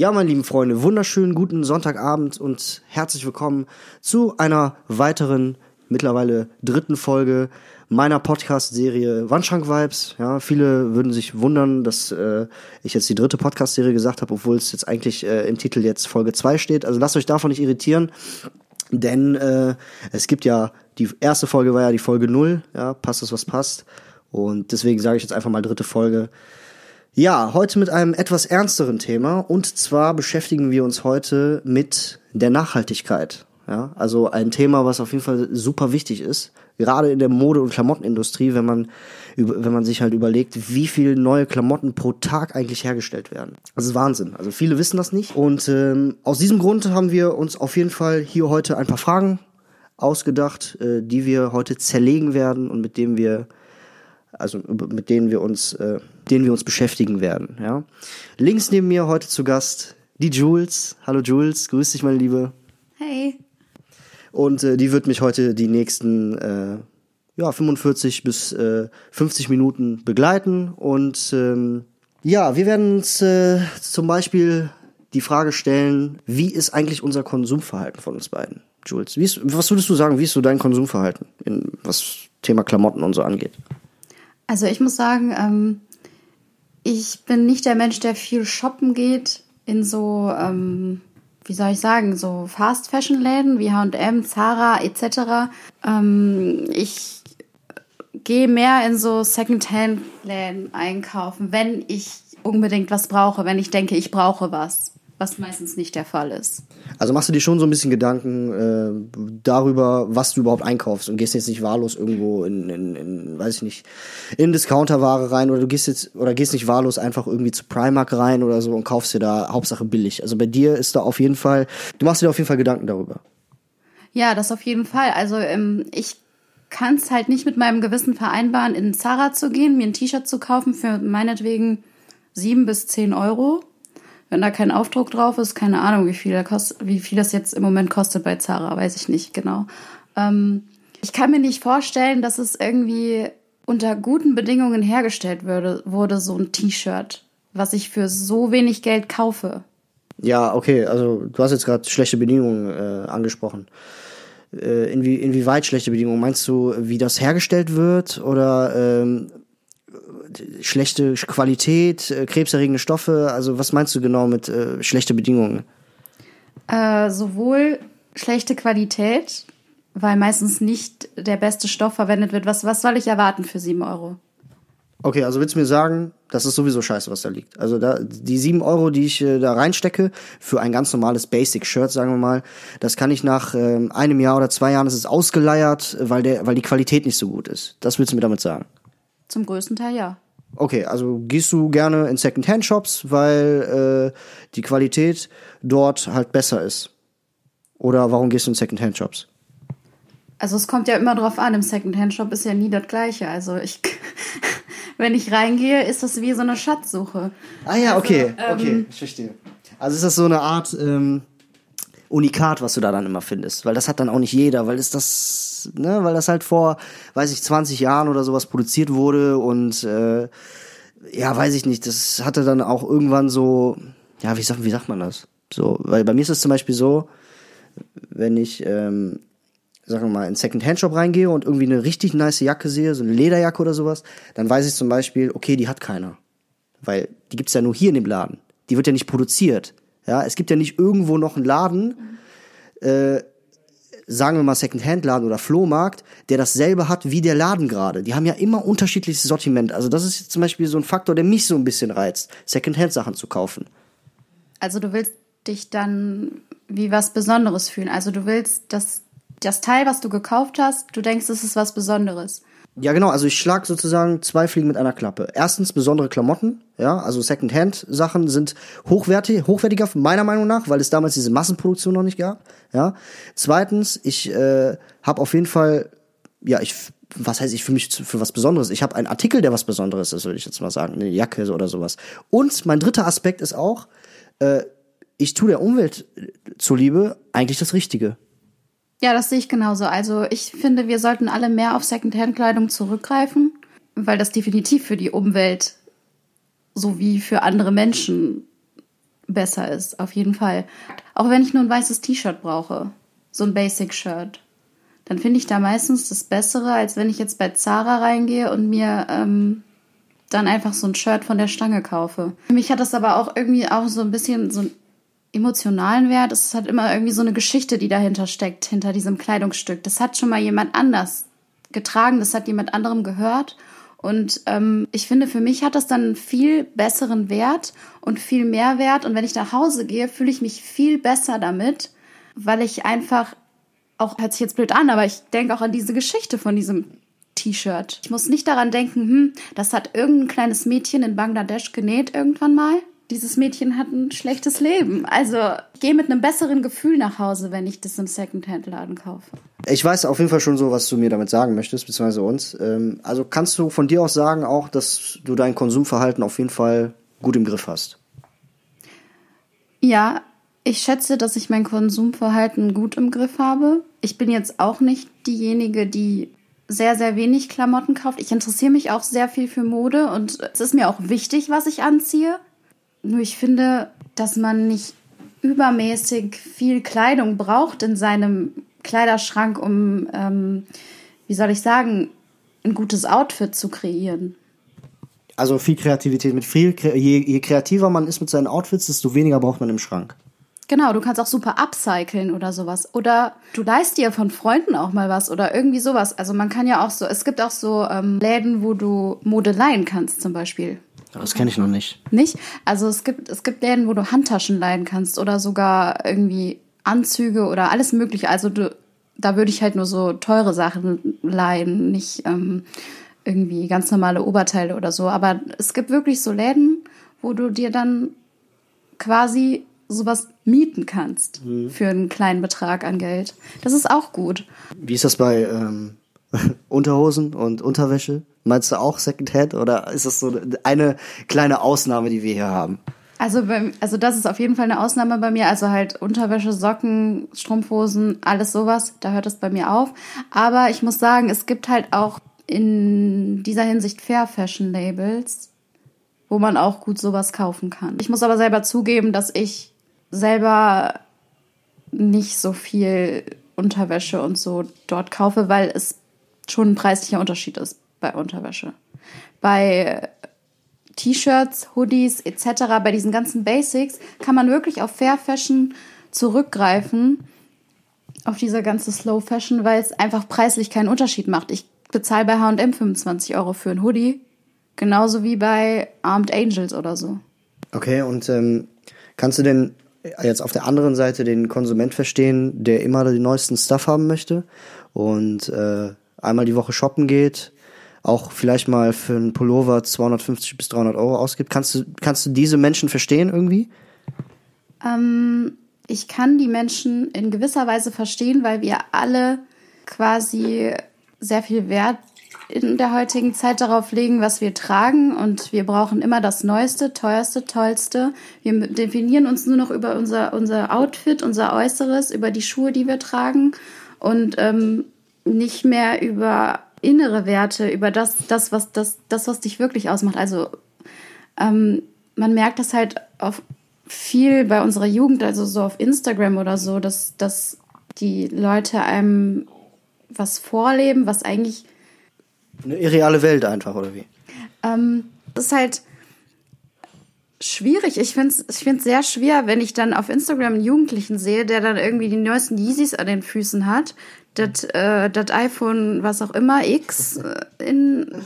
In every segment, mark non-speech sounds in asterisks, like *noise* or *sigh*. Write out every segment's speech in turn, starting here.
Ja, meine lieben Freunde, wunderschönen guten Sonntagabend und herzlich willkommen zu einer weiteren, mittlerweile dritten Folge meiner Podcast-Serie Wandschrank Vibes. Ja, viele würden sich wundern, dass äh, ich jetzt die dritte Podcast-Serie gesagt habe, obwohl es jetzt eigentlich äh, im Titel jetzt Folge 2 steht. Also lasst euch davon nicht irritieren, denn äh, es gibt ja, die erste Folge war ja die Folge 0, ja, passt das, was passt. Und deswegen sage ich jetzt einfach mal dritte Folge. Ja, heute mit einem etwas ernsteren Thema und zwar beschäftigen wir uns heute mit der Nachhaltigkeit. Ja, also ein Thema, was auf jeden Fall super wichtig ist, gerade in der Mode- und Klamottenindustrie, wenn man wenn man sich halt überlegt, wie viele neue Klamotten pro Tag eigentlich hergestellt werden. Das ist Wahnsinn. Also viele wissen das nicht und ähm, aus diesem Grund haben wir uns auf jeden Fall hier heute ein paar Fragen ausgedacht, äh, die wir heute zerlegen werden und mit denen wir also mit denen wir uns, äh, denen wir uns beschäftigen werden. Ja. Links neben mir heute zu Gast die Jules. Hallo Jules, grüß dich, meine Liebe. Hey. Und äh, die wird mich heute die nächsten äh, ja 45 bis äh, 50 Minuten begleiten und ähm, ja, wir werden uns äh, zum Beispiel die Frage stellen, wie ist eigentlich unser Konsumverhalten von uns beiden? Jules, ist, was würdest du sagen, wie ist so dein Konsumverhalten, in, was Thema Klamotten und so angeht? Also ich muss sagen, ähm, ich bin nicht der Mensch, der viel shoppen geht in so, ähm, wie soll ich sagen, so Fast Fashion Läden wie H&M, Zara etc. Ähm, ich gehe mehr in so Secondhand Läden einkaufen, wenn ich unbedingt was brauche, wenn ich denke, ich brauche was was meistens nicht der Fall ist. Also machst du dir schon so ein bisschen Gedanken äh, darüber, was du überhaupt einkaufst und gehst jetzt nicht wahllos irgendwo in, in, in weiß ich nicht, in Discounterware rein oder du gehst jetzt oder gehst nicht wahllos einfach irgendwie zu Primark rein oder so und kaufst dir da Hauptsache billig. Also bei dir ist da auf jeden Fall, du machst dir auf jeden Fall Gedanken darüber. Ja, das auf jeden Fall. Also ähm, ich kann es halt nicht mit meinem Gewissen vereinbaren, in Zara zu gehen, mir ein T-Shirt zu kaufen für meinetwegen sieben bis zehn Euro wenn da kein Aufdruck drauf ist, keine Ahnung, wie viel, kostet, wie viel das jetzt im Moment kostet bei Zara, weiß ich nicht genau. Ähm, ich kann mir nicht vorstellen, dass es irgendwie unter guten Bedingungen hergestellt würde, wurde, so ein T-Shirt, was ich für so wenig Geld kaufe. Ja, okay, also du hast jetzt gerade schlechte Bedingungen äh, angesprochen. Äh, inwie, inwieweit schlechte Bedingungen? Meinst du, wie das hergestellt wird? Oder ähm, schlechte Qualität, äh, krebserregende Stoffe? Also was meinst du genau mit äh, schlechte Bedingungen? Äh, sowohl schlechte Qualität, weil meistens nicht der beste Stoff verwendet wird. Was, was soll ich erwarten für sieben Euro? Okay, also willst du mir sagen, das ist sowieso scheiße, was da liegt. Also da, die sieben Euro, die ich äh, da reinstecke, für ein ganz normales Basic-Shirt, sagen wir mal, das kann ich nach äh, einem Jahr oder zwei Jahren, das ist ausgeleiert, weil, der, weil die Qualität nicht so gut ist. Das willst du mir damit sagen? Zum größten Teil ja. Okay, also gehst du gerne in Second-Hand-Shops, weil äh, die Qualität dort halt besser ist? Oder warum gehst du in Second-Hand-Shops? Also es kommt ja immer drauf an, im Second-Hand-Shop ist ja nie das Gleiche. Also ich, *laughs* wenn ich reingehe, ist das wie so eine Schatzsuche. Ah ja, okay, also, okay, ähm, ich verstehe. Also ist das so eine Art ähm, Unikat, was du da dann immer findest, weil das hat dann auch nicht jeder, weil ist das, ne, weil das halt vor, weiß ich, 20 Jahren oder sowas produziert wurde und äh, ja, weiß ich nicht, das hatte dann auch irgendwann so, ja, wie sagt, wie sagt man das? So, weil bei mir ist es zum Beispiel so, wenn ich, ähm, sagen wir mal, in Second-Hand-Shop reingehe und irgendwie eine richtig nice Jacke sehe, so eine Lederjacke oder sowas, dann weiß ich zum Beispiel, okay, die hat keiner. Weil die gibt's ja nur hier in dem Laden. Die wird ja nicht produziert. Ja, es gibt ja nicht irgendwo noch einen Laden, äh, sagen wir mal Second-Hand-Laden oder Flohmarkt, der dasselbe hat wie der Laden gerade. Die haben ja immer unterschiedliches Sortiment. Also das ist jetzt zum Beispiel so ein Faktor, der mich so ein bisschen reizt, Second-Hand-Sachen zu kaufen. Also du willst dich dann wie was Besonderes fühlen. Also du willst, dass das Teil, was du gekauft hast, du denkst, es ist was Besonderes. Ja, genau. Also ich schlag sozusagen zwei Fliegen mit einer Klappe. Erstens besondere Klamotten, ja, also Secondhand-Sachen sind hochwertig, hochwertiger meiner Meinung nach, weil es damals diese Massenproduktion noch nicht gab. Ja. Zweitens, ich äh, habe auf jeden Fall, ja, ich, was heißt ich für mich für was Besonderes? Ich habe einen Artikel, der was Besonderes ist, würde ich jetzt mal sagen, eine Jacke oder sowas. Und mein dritter Aspekt ist auch, äh, ich tue der Umwelt zuliebe eigentlich das Richtige. Ja, das sehe ich genauso. Also ich finde, wir sollten alle mehr auf Secondhand-Kleidung zurückgreifen, weil das definitiv für die Umwelt sowie für andere Menschen besser ist, auf jeden Fall. Auch wenn ich nur ein weißes T-Shirt brauche, so ein Basic-Shirt, dann finde ich da meistens das Bessere, als wenn ich jetzt bei Zara reingehe und mir ähm, dann einfach so ein Shirt von der Stange kaufe. Für mich hat das aber auch irgendwie auch so ein bisschen so einen emotionalen Wert. Es hat immer irgendwie so eine Geschichte, die dahinter steckt, hinter diesem Kleidungsstück. Das hat schon mal jemand anders getragen, das hat jemand anderem gehört. Und ähm, ich finde, für mich hat das dann einen viel besseren Wert und viel mehr Wert. Und wenn ich nach Hause gehe, fühle ich mich viel besser damit, weil ich einfach, auch hört sich jetzt blöd an, aber ich denke auch an diese Geschichte von diesem T-Shirt. Ich muss nicht daran denken, hm, das hat irgendein kleines Mädchen in Bangladesch genäht irgendwann mal. Dieses Mädchen hat ein schlechtes Leben. Also ich gehe mit einem besseren Gefühl nach Hause, wenn ich das im Secondhand-Laden kaufe. Ich weiß auf jeden Fall schon so, was du mir damit sagen möchtest, beziehungsweise uns. Ähm, also kannst du von dir aus sagen auch, dass du dein Konsumverhalten auf jeden Fall gut im Griff hast? Ja, ich schätze, dass ich mein Konsumverhalten gut im Griff habe. Ich bin jetzt auch nicht diejenige, die sehr, sehr wenig Klamotten kauft. Ich interessiere mich auch sehr viel für Mode und es ist mir auch wichtig, was ich anziehe. Nur ich finde, dass man nicht übermäßig viel Kleidung braucht in seinem Kleiderschrank, um, ähm, wie soll ich sagen, ein gutes Outfit zu kreieren. Also viel Kreativität. Mit viel, je, je kreativer man ist mit seinen Outfits, desto weniger braucht man im Schrank. Genau, du kannst auch super upcyclen oder sowas. Oder du leist dir von Freunden auch mal was oder irgendwie sowas. Also man kann ja auch so, es gibt auch so ähm, Läden, wo du Mode leihen kannst zum Beispiel. Das kenne ich noch nicht. Nicht? Also es gibt, es gibt Läden, wo du Handtaschen leihen kannst oder sogar irgendwie Anzüge oder alles mögliche. Also du, da würde ich halt nur so teure Sachen leihen, nicht ähm, irgendwie ganz normale Oberteile oder so. Aber es gibt wirklich so Läden, wo du dir dann quasi sowas mieten kannst mhm. für einen kleinen Betrag an Geld. Das ist auch gut. Wie ist das bei ähm, *laughs* Unterhosen und Unterwäsche? Meinst du auch Secondhand oder ist das so eine kleine Ausnahme, die wir hier haben? Also, bei, also das ist auf jeden Fall eine Ausnahme bei mir. Also halt Unterwäsche, Socken, Strumpfhosen, alles sowas. Da hört es bei mir auf. Aber ich muss sagen, es gibt halt auch in dieser Hinsicht Fair Fashion Labels, wo man auch gut sowas kaufen kann. Ich muss aber selber zugeben, dass ich selber nicht so viel Unterwäsche und so dort kaufe, weil es schon ein preislicher Unterschied ist bei Unterwäsche. Bei T-Shirts, Hoodies etc., bei diesen ganzen Basics kann man wirklich auf Fair Fashion zurückgreifen, auf diese ganze Slow Fashion, weil es einfach preislich keinen Unterschied macht. Ich bezahle bei H&M 25 Euro für ein Hoodie, genauso wie bei Armed Angels oder so. Okay, und ähm, kannst du denn jetzt auf der anderen Seite den Konsument verstehen, der immer den neuesten Stuff haben möchte und äh, einmal die Woche shoppen geht, auch vielleicht mal für einen Pullover 250 bis 300 Euro ausgibt. Kannst du, kannst du diese Menschen verstehen irgendwie? Ähm, ich kann die Menschen in gewisser Weise verstehen, weil wir alle quasi sehr viel Wert in der heutigen Zeit darauf legen, was wir tragen und wir brauchen immer das Neueste, teuerste, tollste. Wir definieren uns nur noch über unser, unser Outfit, unser Äußeres, über die Schuhe, die wir tragen und ähm, nicht mehr über innere Werte, über das, das, was, das, das, was dich wirklich ausmacht. Also ähm, man merkt das halt auf viel bei unserer Jugend, also so auf Instagram oder so, dass, dass die Leute einem was vorleben, was eigentlich eine irreale Welt einfach, oder wie? Ähm, das ist halt schwierig. Ich finde es ich find's sehr schwer, wenn ich dann auf Instagram einen Jugendlichen sehe, der dann irgendwie die neuesten Yeezys an den Füßen hat, das äh, iPhone, was auch immer, X äh, in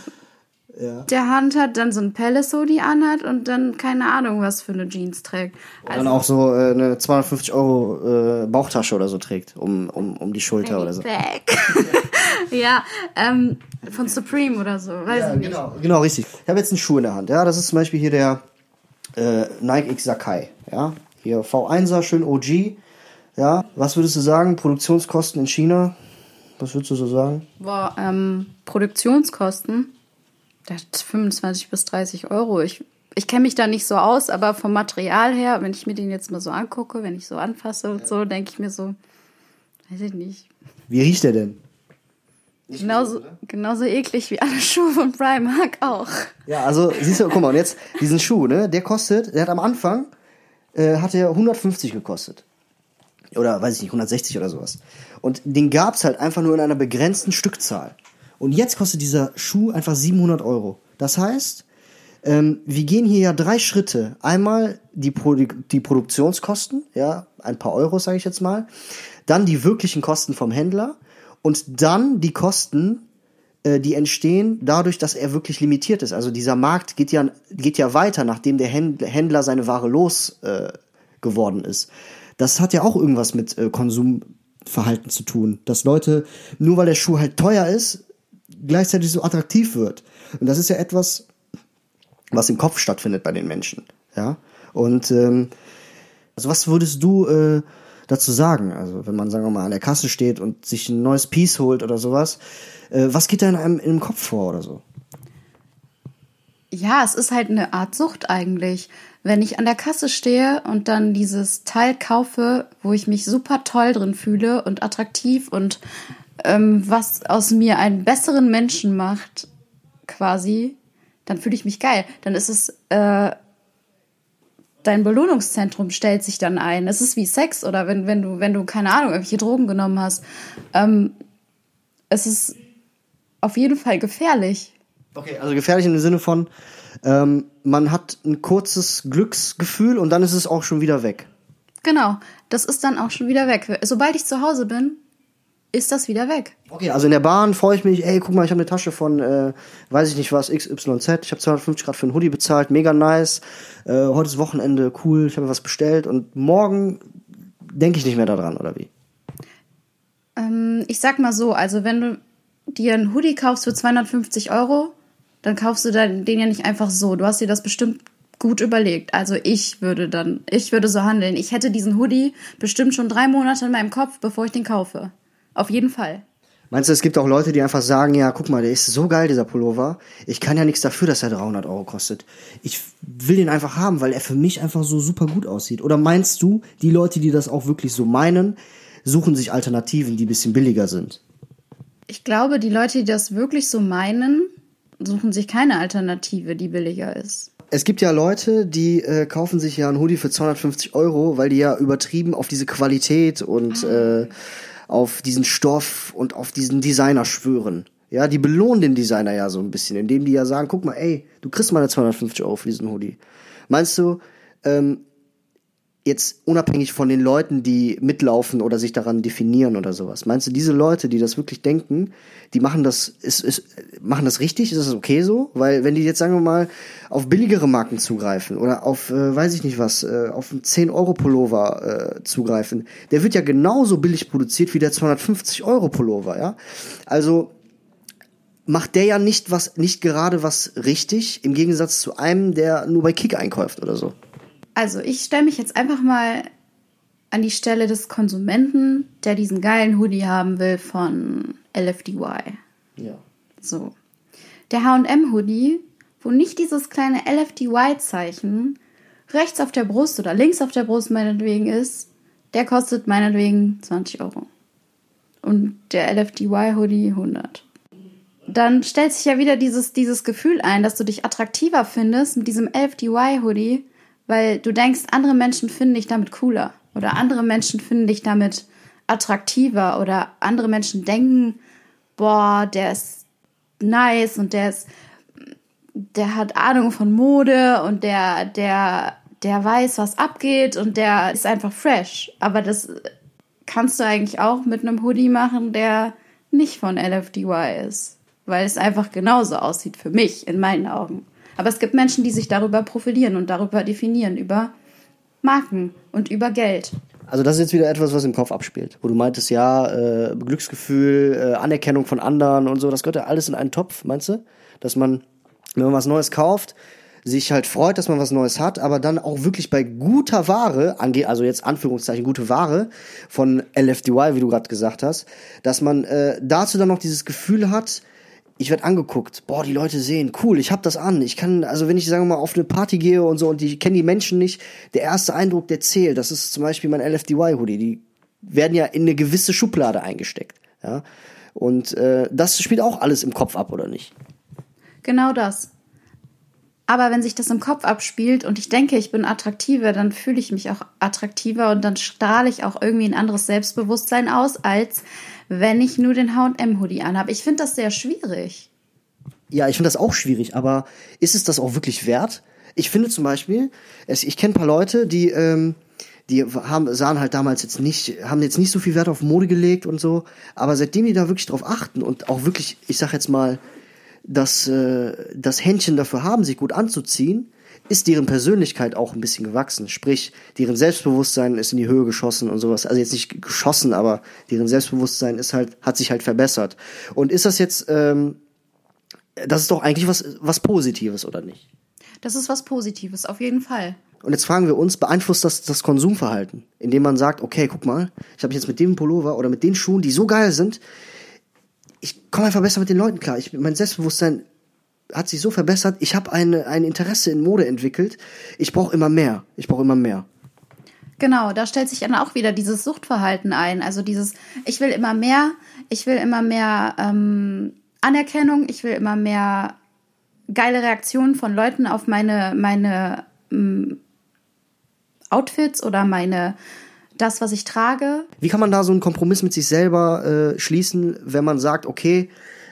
ja. der Hand hat, dann so ein Palace Hoodie anhat und dann keine Ahnung, was für eine Jeans trägt. Also, dann auch so äh, eine 250 Euro äh, Bauchtasche oder so trägt, um, um, um die Schulter oder so. *laughs* ja, ähm, von Supreme oder so, weiß ja, ich nicht. Genau, genau, richtig. Ich habe jetzt einen Schuh in der Hand, ja, das ist zum Beispiel hier der äh, Nike X Sakai, ja, hier V1er, schön OG, ja, was würdest du sagen, Produktionskosten in China, was würdest du so sagen? Boah, ähm, Produktionskosten, der hat 25 bis 30 Euro. Ich, ich kenne mich da nicht so aus, aber vom Material her, wenn ich mir den jetzt mal so angucke, wenn ich so anfasse und so, denke ich mir so, weiß ich nicht. Wie riecht der denn? genauso, gut, genauso eklig wie alle *laughs* Schuhe von Primark auch. Ja, also siehst du, guck mal, und jetzt diesen Schuh, ne, der kostet, der hat am Anfang äh, hat er 150 gekostet. Oder weiß ich nicht, 160 oder sowas. Und den gab's halt einfach nur in einer begrenzten Stückzahl. Und jetzt kostet dieser Schuh einfach 700 Euro. Das heißt, ähm, wir gehen hier ja drei Schritte. Einmal die, Produ die Produktionskosten, ja, ein paar Euro, sage ich jetzt mal. Dann die wirklichen Kosten vom Händler. Und dann die Kosten, äh, die entstehen dadurch, dass er wirklich limitiert ist. Also dieser Markt geht ja, geht ja weiter, nachdem der Händler seine Ware los äh, ist. Das hat ja auch irgendwas mit äh, Konsumverhalten zu tun. Dass Leute, nur weil der Schuh halt teuer ist, gleichzeitig so attraktiv wird. Und das ist ja etwas, was im Kopf stattfindet bei den Menschen. Ja. Und ähm, also was würdest du äh, dazu sagen? Also wenn man, sagen wir mal, an der Kasse steht und sich ein neues Piece holt oder sowas, äh, was geht da in einem in Kopf vor oder so? Ja, es ist halt eine Art Sucht eigentlich. Wenn ich an der Kasse stehe und dann dieses Teil kaufe, wo ich mich super toll drin fühle und attraktiv und ähm, was aus mir einen besseren Menschen macht, quasi, dann fühle ich mich geil. Dann ist es, äh, dein Belohnungszentrum stellt sich dann ein. Es ist wie Sex oder wenn, wenn du, wenn du, keine Ahnung, irgendwelche Drogen genommen hast. Ähm, es ist auf jeden Fall gefährlich. Okay, also gefährlich im Sinne von, ähm, man hat ein kurzes Glücksgefühl und dann ist es auch schon wieder weg. Genau, das ist dann auch schon wieder weg. Sobald ich zu Hause bin, ist das wieder weg. Okay, also in der Bahn freue ich mich, ey, guck mal, ich habe eine Tasche von, äh, weiß ich nicht was, XYZ. Ich habe 250 Grad für einen Hoodie bezahlt, mega nice. Äh, heute ist Wochenende, cool, ich habe was bestellt und morgen denke ich nicht mehr daran, oder wie? Ähm, ich sag mal so, also wenn du dir einen Hoodie kaufst für 250 Euro, dann kaufst du den ja nicht einfach so. Du hast dir das bestimmt gut überlegt. Also ich würde dann, ich würde so handeln. Ich hätte diesen Hoodie bestimmt schon drei Monate in meinem Kopf, bevor ich den kaufe. Auf jeden Fall. Meinst du, es gibt auch Leute, die einfach sagen, ja, guck mal, der ist so geil, dieser Pullover. Ich kann ja nichts dafür, dass er 300 Euro kostet. Ich will den einfach haben, weil er für mich einfach so super gut aussieht. Oder meinst du, die Leute, die das auch wirklich so meinen, suchen sich Alternativen, die ein bisschen billiger sind? Ich glaube, die Leute, die das wirklich so meinen, suchen sich keine Alternative, die billiger ist. Es gibt ja Leute, die äh, kaufen sich ja einen Hoodie für 250 Euro, weil die ja übertrieben auf diese Qualität und ah. äh, auf diesen Stoff und auf diesen Designer schwören. Ja, die belohnen den Designer ja so ein bisschen, indem die ja sagen, guck mal, ey, du kriegst mal 250 Euro für diesen Hoodie. Meinst du, ähm, jetzt unabhängig von den Leuten, die mitlaufen oder sich daran definieren oder sowas. Meinst du, diese Leute, die das wirklich denken, die machen das, ist, ist, machen das richtig? Ist das okay so? Weil wenn die jetzt, sagen wir mal, auf billigere Marken zugreifen oder auf, äh, weiß ich nicht was, äh, auf einen 10-Euro-Pullover äh, zugreifen, der wird ja genauso billig produziert wie der 250-Euro-Pullover, ja? Also, macht der ja nicht was, nicht gerade was richtig, im Gegensatz zu einem, der nur bei Kick einkauft oder so. Also ich stelle mich jetzt einfach mal an die Stelle des Konsumenten, der diesen geilen Hoodie haben will von LFDY. Ja. So. Der H&M-Hoodie, wo nicht dieses kleine LFDY-Zeichen rechts auf der Brust oder links auf der Brust meinetwegen ist, der kostet meinetwegen 20 Euro. Und der LFDY-Hoodie 100. Dann stellt sich ja wieder dieses, dieses Gefühl ein, dass du dich attraktiver findest mit diesem LFDY-Hoodie weil du denkst, andere Menschen finden dich damit cooler oder andere Menschen finden dich damit attraktiver oder andere Menschen denken, boah, der ist nice und der ist, der hat Ahnung von Mode und der, der, der weiß, was abgeht und der ist einfach fresh. Aber das kannst du eigentlich auch mit einem Hoodie machen, der nicht von LFDY ist, weil es einfach genauso aussieht für mich in meinen Augen. Aber es gibt Menschen, die sich darüber profilieren und darüber definieren, über Marken und über Geld. Also das ist jetzt wieder etwas, was im Kopf abspielt, wo du meintest, ja, äh, Glücksgefühl, äh, Anerkennung von anderen und so, das gehört ja alles in einen Topf, meinst du? Dass man, wenn man was Neues kauft, sich halt freut, dass man was Neues hat, aber dann auch wirklich bei guter Ware, also jetzt Anführungszeichen gute Ware von LFDY, wie du gerade gesagt hast, dass man äh, dazu dann noch dieses Gefühl hat, ich werde angeguckt. Boah, die Leute sehen, cool, ich hab das an. Ich kann, also wenn ich, sagen wir mal, auf eine Party gehe und so und ich kenne die Menschen nicht, der erste Eindruck, der zählt. Das ist zum Beispiel mein LFDY-Hoodie. Die werden ja in eine gewisse Schublade eingesteckt. Ja. Und äh, das spielt auch alles im Kopf ab, oder nicht? Genau das. Aber wenn sich das im Kopf abspielt und ich denke, ich bin attraktiver, dann fühle ich mich auch attraktiver und dann strahle ich auch irgendwie ein anderes Selbstbewusstsein aus, als wenn ich nur den H&M-Hoodie anhabe. Ich finde das sehr schwierig. Ja, ich finde das auch schwierig, aber ist es das auch wirklich wert? Ich finde zum Beispiel, ich kenne ein paar Leute, die, ähm, die haben, sahen halt damals jetzt nicht, haben jetzt nicht so viel Wert auf Mode gelegt und so, aber seitdem die da wirklich drauf achten und auch wirklich, ich sag jetzt mal, das, äh, das Händchen dafür haben, sich gut anzuziehen, ist deren Persönlichkeit auch ein bisschen gewachsen. Sprich, deren Selbstbewusstsein ist in die Höhe geschossen und sowas. Also jetzt nicht geschossen, aber deren Selbstbewusstsein ist halt, hat sich halt verbessert. Und ist das jetzt, ähm, das ist doch eigentlich was, was Positives, oder nicht? Das ist was Positives, auf jeden Fall. Und jetzt fragen wir uns, beeinflusst das das Konsumverhalten? Indem man sagt, okay, guck mal, ich habe jetzt mit dem Pullover oder mit den Schuhen, die so geil sind, ich komme einfach besser mit den Leuten klar. Ich, mein Selbstbewusstsein hat sich so verbessert. Ich habe eine, ein Interesse in Mode entwickelt. Ich brauche immer mehr. Ich brauche immer mehr. Genau, da stellt sich dann auch wieder dieses Suchtverhalten ein. Also dieses, ich will immer mehr, ich will immer mehr ähm, Anerkennung, ich will immer mehr geile Reaktionen von Leuten auf meine, meine ähm, Outfits oder meine das, was ich trage. Wie kann man da so einen Kompromiss mit sich selber äh, schließen, wenn man sagt, okay,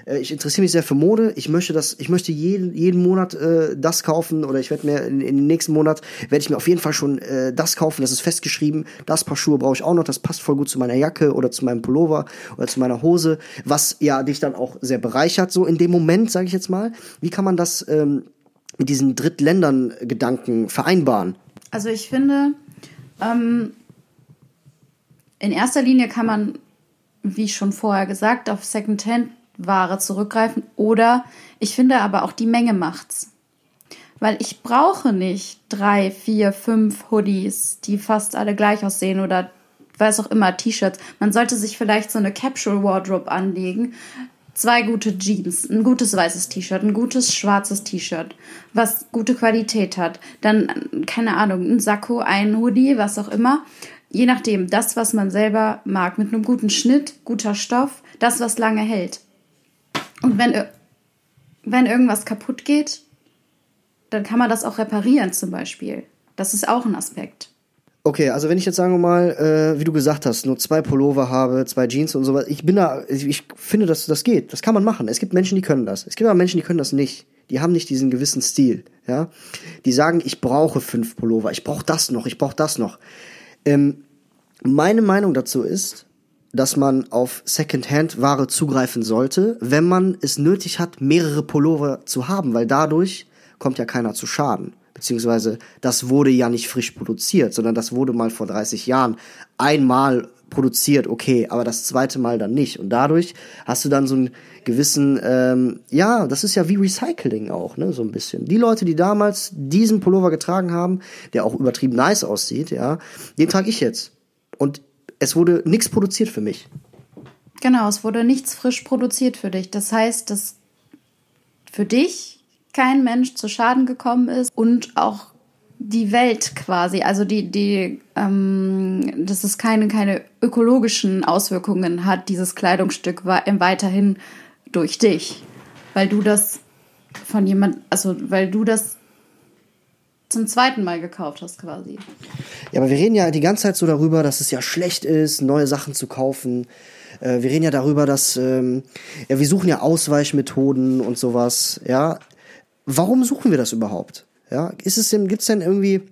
äh, ich interessiere mich sehr für Mode, ich möchte das, ich möchte jeden, jeden Monat äh, das kaufen oder ich werde mir in, den nächsten Monat werde ich mir auf jeden Fall schon äh, das kaufen, das ist festgeschrieben, das Paar Schuhe brauche ich auch noch, das passt voll gut zu meiner Jacke oder zu meinem Pullover oder zu meiner Hose, was ja dich dann auch sehr bereichert, so in dem Moment, sage ich jetzt mal. Wie kann man das ähm, mit diesen Drittländern-Gedanken vereinbaren? Also ich finde, ähm, in erster Linie kann man, wie schon vorher gesagt, auf Secondhand-Ware zurückgreifen oder ich finde aber auch die Menge macht's. Weil ich brauche nicht drei, vier, fünf Hoodies, die fast alle gleich aussehen oder weiß auch immer, T-Shirts. Man sollte sich vielleicht so eine Capsule Wardrobe anlegen. Zwei gute Jeans, ein gutes weißes T-Shirt, ein gutes schwarzes T-Shirt, was gute Qualität hat. Dann, keine Ahnung, ein Sakko, ein Hoodie, was auch immer je nachdem, das, was man selber mag, mit einem guten Schnitt, guter Stoff, das, was lange hält. Und wenn, wenn irgendwas kaputt geht, dann kann man das auch reparieren zum Beispiel. Das ist auch ein Aspekt. Okay, also wenn ich jetzt sagen wir mal, äh, wie du gesagt hast, nur zwei Pullover habe, zwei Jeans und sowas, ich bin da, ich finde, dass das geht. Das kann man machen. Es gibt Menschen, die können das. Es gibt aber Menschen, die können das nicht. Die haben nicht diesen gewissen Stil, ja. Die sagen, ich brauche fünf Pullover, ich brauche das noch, ich brauche das noch. Ähm, meine Meinung dazu ist, dass man auf Secondhand-Ware zugreifen sollte, wenn man es nötig hat, mehrere Pullover zu haben, weil dadurch kommt ja keiner zu Schaden. Beziehungsweise das wurde ja nicht frisch produziert, sondern das wurde mal vor 30 Jahren einmal produziert, okay, aber das zweite Mal dann nicht. Und dadurch hast du dann so einen gewissen, ähm, ja, das ist ja wie Recycling auch, ne, so ein bisschen. Die Leute, die damals diesen Pullover getragen haben, der auch übertrieben nice aussieht, ja, den trage ich jetzt. Und es wurde nichts produziert für mich. Genau, es wurde nichts frisch produziert für dich. Das heißt, dass für dich kein Mensch zu Schaden gekommen ist und auch die Welt quasi, also die, die, ähm, dass es keine, keine ökologischen Auswirkungen hat, dieses Kleidungsstück weiterhin durch dich, weil du das von jemand, also weil du das zum zweiten Mal gekauft hast quasi. Ja, aber wir reden ja die ganze Zeit so darüber, dass es ja schlecht ist, neue Sachen zu kaufen. Äh, wir reden ja darüber, dass ähm, ja, wir suchen ja Ausweichmethoden und sowas. Ja, warum suchen wir das überhaupt? Ja, ist es denn, gibt's denn irgendwie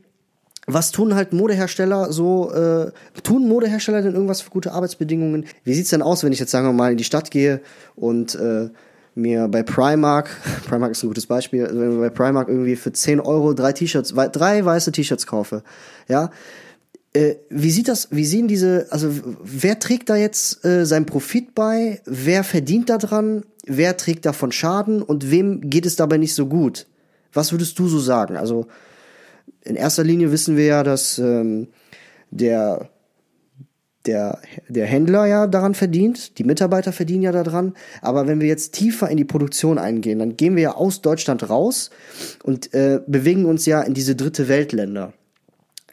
was tun halt Modehersteller so, äh, tun Modehersteller denn irgendwas für gute Arbeitsbedingungen? Wie sieht's denn aus, wenn ich jetzt sagen wir mal in die Stadt gehe und äh, mir bei Primark, *laughs* Primark ist ein gutes Beispiel, also wenn ich bei Primark irgendwie für 10 Euro drei T-Shirts, drei weiße T-Shirts kaufe, ja, äh, wie sieht das, wie sehen diese, also wer trägt da jetzt äh, seinen Profit bei, wer verdient da dran, wer trägt davon Schaden und wem geht es dabei nicht so gut? Was würdest du so sagen? Also in erster Linie wissen wir ja, dass ähm, der der, der Händler ja daran verdient, die Mitarbeiter verdienen ja daran. Aber wenn wir jetzt tiefer in die Produktion eingehen, dann gehen wir ja aus Deutschland raus und äh, bewegen uns ja in diese dritte Weltländer.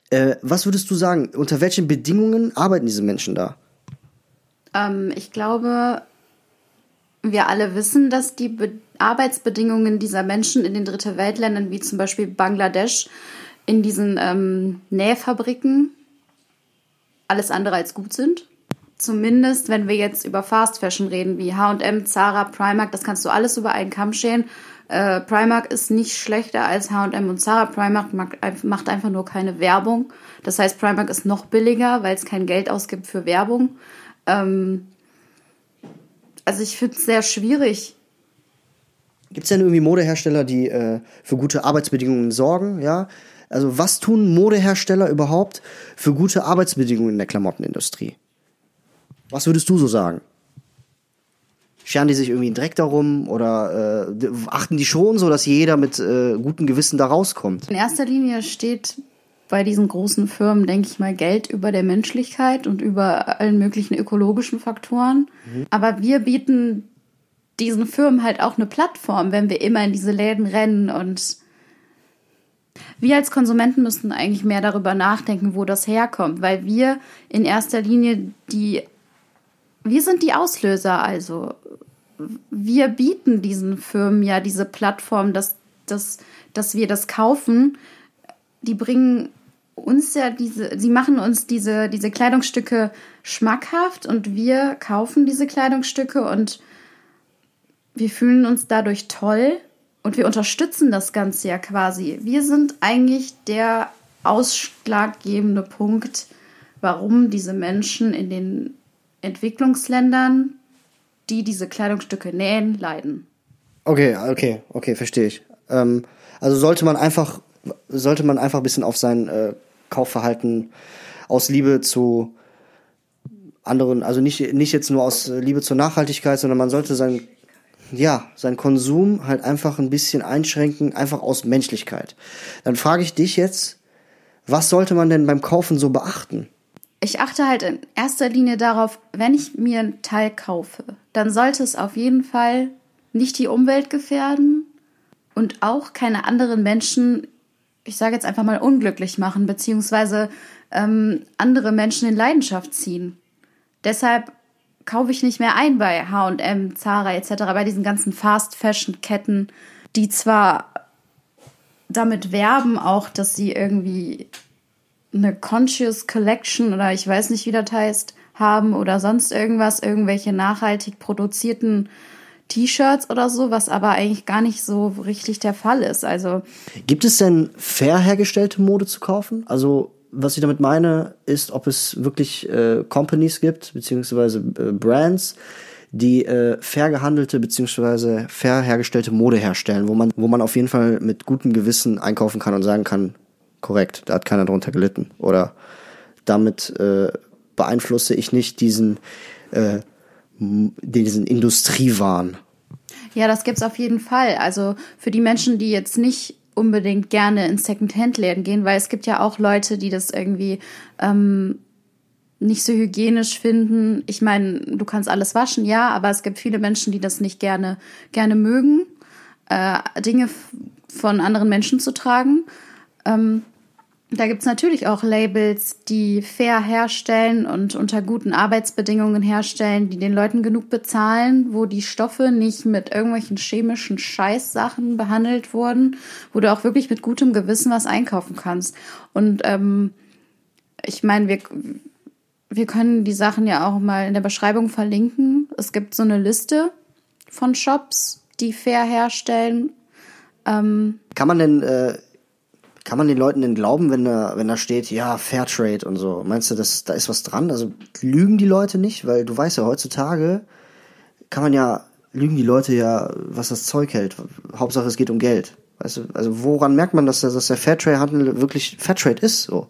Äh, was würdest du sagen, unter welchen Bedingungen arbeiten diese Menschen da? Ähm, ich glaube, wir alle wissen, dass die, Be Arbeitsbedingungen dieser Menschen in den Dritte Weltländern, wie zum Beispiel Bangladesch, in diesen ähm, Nähfabriken alles andere als gut sind. Zumindest, wenn wir jetzt über Fast Fashion reden, wie H&M, Zara, Primark, das kannst du alles über einen Kamm scheren. Äh, Primark ist nicht schlechter als H&M und Zara. Primark macht einfach nur keine Werbung. Das heißt, Primark ist noch billiger, weil es kein Geld ausgibt für Werbung. Ähm, also ich finde es sehr schwierig. Gibt es denn irgendwie Modehersteller, die äh, für gute Arbeitsbedingungen sorgen? Ja, also was tun Modehersteller überhaupt für gute Arbeitsbedingungen in der Klamottenindustrie? Was würdest du so sagen? Scheren die sich irgendwie einen Dreck darum oder äh, achten die schon so, dass jeder mit äh, gutem Gewissen da rauskommt? In erster Linie steht bei diesen großen Firmen, denke ich mal, Geld über der Menschlichkeit und über allen möglichen ökologischen Faktoren. Mhm. Aber wir bieten diesen Firmen halt auch eine Plattform, wenn wir immer in diese Läden rennen und wir als Konsumenten müssten eigentlich mehr darüber nachdenken, wo das herkommt, weil wir in erster Linie die, wir sind die Auslöser, also wir bieten diesen Firmen ja diese Plattform, dass, dass, dass wir das kaufen. Die bringen uns ja diese, sie machen uns diese, diese Kleidungsstücke schmackhaft und wir kaufen diese Kleidungsstücke und wir fühlen uns dadurch toll und wir unterstützen das Ganze ja quasi. Wir sind eigentlich der ausschlaggebende Punkt, warum diese Menschen in den Entwicklungsländern, die diese Kleidungsstücke nähen, leiden. Okay, okay, okay, verstehe ich. Ähm, also sollte man einfach, sollte man einfach ein bisschen auf sein äh, Kaufverhalten aus Liebe zu anderen, also nicht, nicht jetzt nur aus Liebe zur Nachhaltigkeit, sondern man sollte sein ja, seinen Konsum halt einfach ein bisschen einschränken, einfach aus Menschlichkeit. Dann frage ich dich jetzt, was sollte man denn beim Kaufen so beachten? Ich achte halt in erster Linie darauf, wenn ich mir ein Teil kaufe, dann sollte es auf jeden Fall nicht die Umwelt gefährden und auch keine anderen Menschen, ich sage jetzt einfach mal, unglücklich machen, beziehungsweise ähm, andere Menschen in Leidenschaft ziehen. Deshalb kaufe ich nicht mehr ein bei H&M, Zara etc., bei diesen ganzen Fast-Fashion-Ketten, die zwar damit werben auch, dass sie irgendwie eine Conscious Collection oder ich weiß nicht, wie das heißt, haben oder sonst irgendwas, irgendwelche nachhaltig produzierten T-Shirts oder so, was aber eigentlich gar nicht so richtig der Fall ist. Also gibt es denn fair hergestellte Mode zu kaufen? Also was ich damit meine, ist, ob es wirklich äh, Companies gibt, beziehungsweise äh, Brands, die äh, fair gehandelte beziehungsweise fair hergestellte Mode herstellen, wo man, wo man auf jeden Fall mit gutem Gewissen einkaufen kann und sagen kann, korrekt, da hat keiner drunter gelitten. Oder damit äh, beeinflusse ich nicht diesen, äh, diesen Industriewahn. Ja, das gibt's auf jeden Fall. Also für die Menschen, die jetzt nicht unbedingt gerne in Secondhand-Läden gehen, weil es gibt ja auch Leute, die das irgendwie ähm, nicht so hygienisch finden. Ich meine, du kannst alles waschen, ja, aber es gibt viele Menschen, die das nicht gerne gerne mögen, äh, Dinge von anderen Menschen zu tragen. Ähm, da gibt's natürlich auch Labels, die fair herstellen und unter guten Arbeitsbedingungen herstellen, die den Leuten genug bezahlen, wo die Stoffe nicht mit irgendwelchen chemischen Scheißsachen behandelt wurden, wo du auch wirklich mit gutem Gewissen was einkaufen kannst. Und ähm, ich meine, wir, wir können die Sachen ja auch mal in der Beschreibung verlinken. Es gibt so eine Liste von Shops, die fair herstellen. Ähm, Kann man denn äh, kann man den Leuten denn glauben, wenn da, wenn da steht, ja, Fairtrade und so? Meinst du, dass da ist was dran? Also lügen die Leute nicht? Weil du weißt ja, heutzutage kann man ja, lügen die Leute ja, was das Zeug hält. Hauptsache es geht um Geld. Weißt du, also woran merkt man, dass, dass der Fairtrade-Handel wirklich Fairtrade ist? So.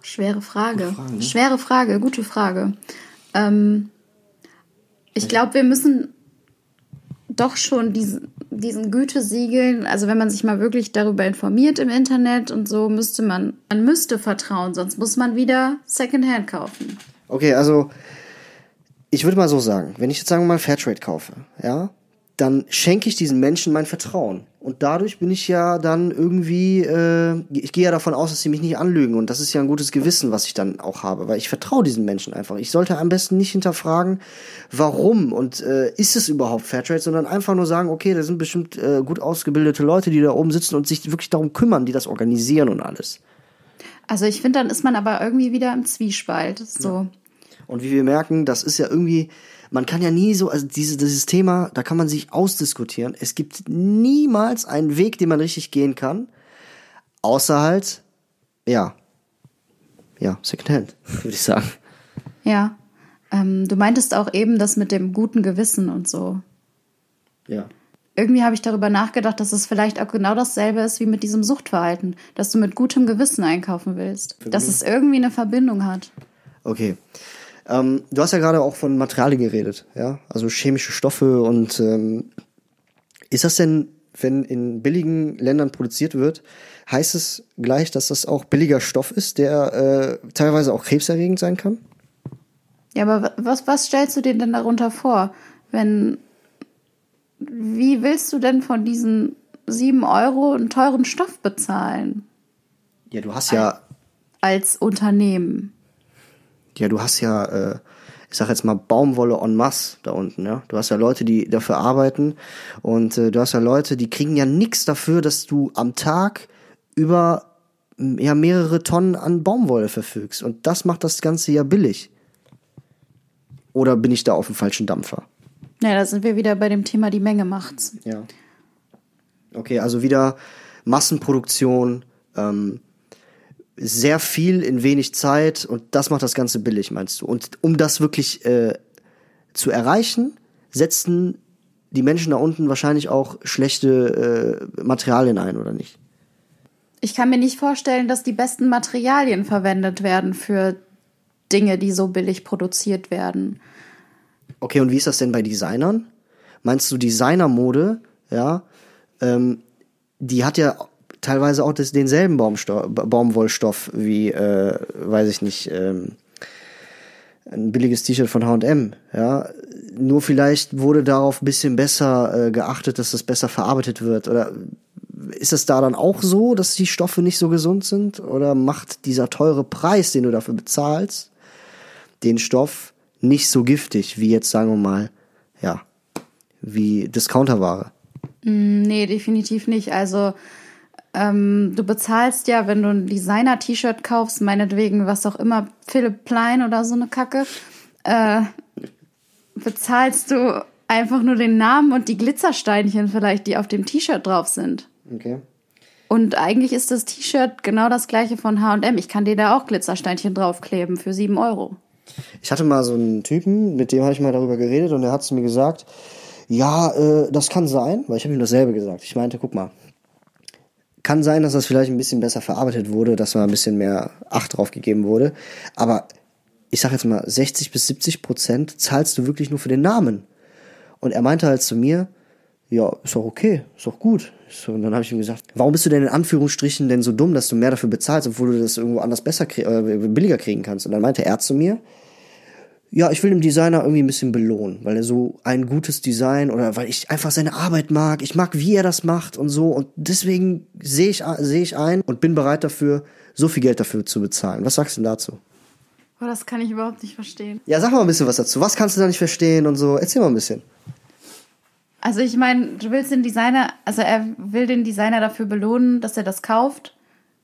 Schwere Frage. Frage ne? Schwere Frage, gute Frage. Ähm, ich glaube, wir müssen doch schon diesen, diesen Gütesiegeln, also wenn man sich mal wirklich darüber informiert im Internet und so, müsste man, man müsste vertrauen, sonst muss man wieder Secondhand kaufen. Okay, also ich würde mal so sagen, wenn ich jetzt sagen wir mal Fairtrade kaufe, ja, dann schenke ich diesen Menschen mein Vertrauen. Und dadurch bin ich ja dann irgendwie, äh, ich gehe ja davon aus, dass sie mich nicht anlügen. Und das ist ja ein gutes Gewissen, was ich dann auch habe, weil ich vertraue diesen Menschen einfach. Ich sollte am besten nicht hinterfragen, warum und äh, ist es überhaupt Fairtrade, sondern einfach nur sagen, okay, da sind bestimmt äh, gut ausgebildete Leute, die da oben sitzen und sich wirklich darum kümmern, die das organisieren und alles. Also ich finde, dann ist man aber irgendwie wieder im Zwiespalt. So. Ja. Und wie wir merken, das ist ja irgendwie, man kann ja nie so, also diese, dieses Thema, da kann man sich ausdiskutieren. Es gibt niemals einen Weg, den man richtig gehen kann, außer halt, ja, ja, Secondhand, *laughs* würde ich sagen. Ja. Ähm, du meintest auch eben das mit dem guten Gewissen und so. Ja. Irgendwie habe ich darüber nachgedacht, dass es vielleicht auch genau dasselbe ist wie mit diesem Suchtverhalten, dass du mit gutem Gewissen einkaufen willst, dass es irgendwie eine Verbindung hat. Okay. Ähm, du hast ja gerade auch von Materialien geredet, ja, also chemische Stoffe und ähm, ist das denn, wenn in billigen Ländern produziert wird, heißt es gleich, dass das auch billiger Stoff ist, der äh, teilweise auch krebserregend sein kann? Ja, aber was, was stellst du dir denn darunter vor, wenn wie willst du denn von diesen sieben Euro einen teuren Stoff bezahlen? Ja, du hast ja. Als Unternehmen ja, du hast ja, äh, ich sag jetzt mal Baumwolle en masse da unten, ja. Du hast ja Leute, die dafür arbeiten und äh, du hast ja Leute, die kriegen ja nichts dafür, dass du am Tag über ja mehrere Tonnen an Baumwolle verfügst und das macht das Ganze ja billig. Oder bin ich da auf dem falschen Dampfer? Ja, da sind wir wieder bei dem Thema, die Menge macht's. Ja. Okay, also wieder Massenproduktion, ähm, sehr viel in wenig Zeit und das macht das Ganze billig, meinst du? Und um das wirklich äh, zu erreichen, setzen die Menschen da unten wahrscheinlich auch schlechte äh, Materialien ein, oder nicht? Ich kann mir nicht vorstellen, dass die besten Materialien verwendet werden für Dinge, die so billig produziert werden. Okay, und wie ist das denn bei Designern? Meinst du Designermode, ja, ähm, die hat ja teilweise auch das, denselben Baumstoff, Baumwollstoff wie, äh, weiß ich nicht, ähm, ein billiges T-Shirt von H&M, ja. Nur vielleicht wurde darauf ein bisschen besser äh, geachtet, dass das besser verarbeitet wird. Oder ist es da dann auch so, dass die Stoffe nicht so gesund sind? Oder macht dieser teure Preis, den du dafür bezahlst, den Stoff nicht so giftig, wie jetzt, sagen wir mal, ja, wie Discounterware? Mm, nee, definitiv nicht. Also ähm, du bezahlst ja, wenn du ein Designer-T-Shirt kaufst, meinetwegen, was auch immer, Philipp Plein oder so eine Kacke, äh, bezahlst du einfach nur den Namen und die Glitzersteinchen vielleicht, die auf dem T-Shirt drauf sind. Okay. Und eigentlich ist das T-Shirt genau das gleiche von H&M. Ich kann dir da auch Glitzersteinchen draufkleben für sieben Euro. Ich hatte mal so einen Typen, mit dem habe ich mal darüber geredet und er hat zu mir gesagt, ja, äh, das kann sein, weil ich habe ihm dasselbe gesagt. Ich meinte, guck mal, kann sein, dass das vielleicht ein bisschen besser verarbeitet wurde, dass mal ein bisschen mehr Acht drauf gegeben wurde. Aber ich sag jetzt mal, 60 bis 70 Prozent zahlst du wirklich nur für den Namen. Und er meinte halt zu mir, ja, ist doch okay, ist doch gut. So, und dann habe ich ihm gesagt, warum bist du denn in Anführungsstrichen denn so dumm, dass du mehr dafür bezahlst, obwohl du das irgendwo anders besser äh, billiger kriegen kannst? Und dann meinte er zu mir, ja, ich will dem Designer irgendwie ein bisschen belohnen, weil er so ein gutes Design oder weil ich einfach seine Arbeit mag, ich mag, wie er das macht und so und deswegen sehe ich, sehe ich ein und bin bereit dafür, so viel Geld dafür zu bezahlen. Was sagst du denn dazu? Oh, das kann ich überhaupt nicht verstehen. Ja, sag mal ein bisschen was dazu. Was kannst du da nicht verstehen und so? Erzähl mal ein bisschen. Also ich meine, du willst den Designer, also er will den Designer dafür belohnen, dass er das kauft,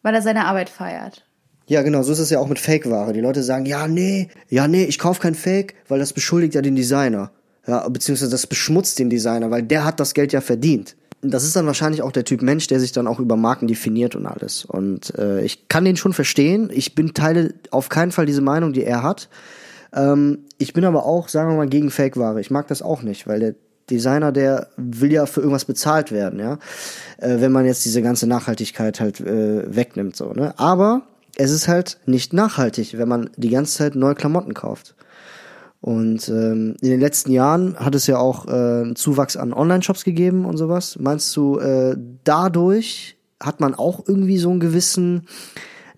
weil er seine Arbeit feiert. Ja, genau, so ist es ja auch mit Fake-Ware. Die Leute sagen, ja, nee, ja, nee, ich kauf kein Fake, weil das beschuldigt ja den Designer. Ja, beziehungsweise das beschmutzt den Designer, weil der hat das Geld ja verdient. Das ist dann wahrscheinlich auch der Typ Mensch, der sich dann auch über Marken definiert und alles. Und äh, ich kann den schon verstehen. Ich bin teile auf keinen Fall diese Meinung, die er hat. Ähm, ich bin aber auch, sagen wir mal, gegen Fake-Ware. Ich mag das auch nicht, weil der Designer, der will ja für irgendwas bezahlt werden, ja. Äh, wenn man jetzt diese ganze Nachhaltigkeit halt äh, wegnimmt, so, ne. Aber es ist halt nicht nachhaltig, wenn man die ganze Zeit neue Klamotten kauft. Und ähm, in den letzten Jahren hat es ja auch äh, einen Zuwachs an Online-Shops gegeben und sowas. Meinst du, äh, dadurch hat man auch irgendwie so einen gewissen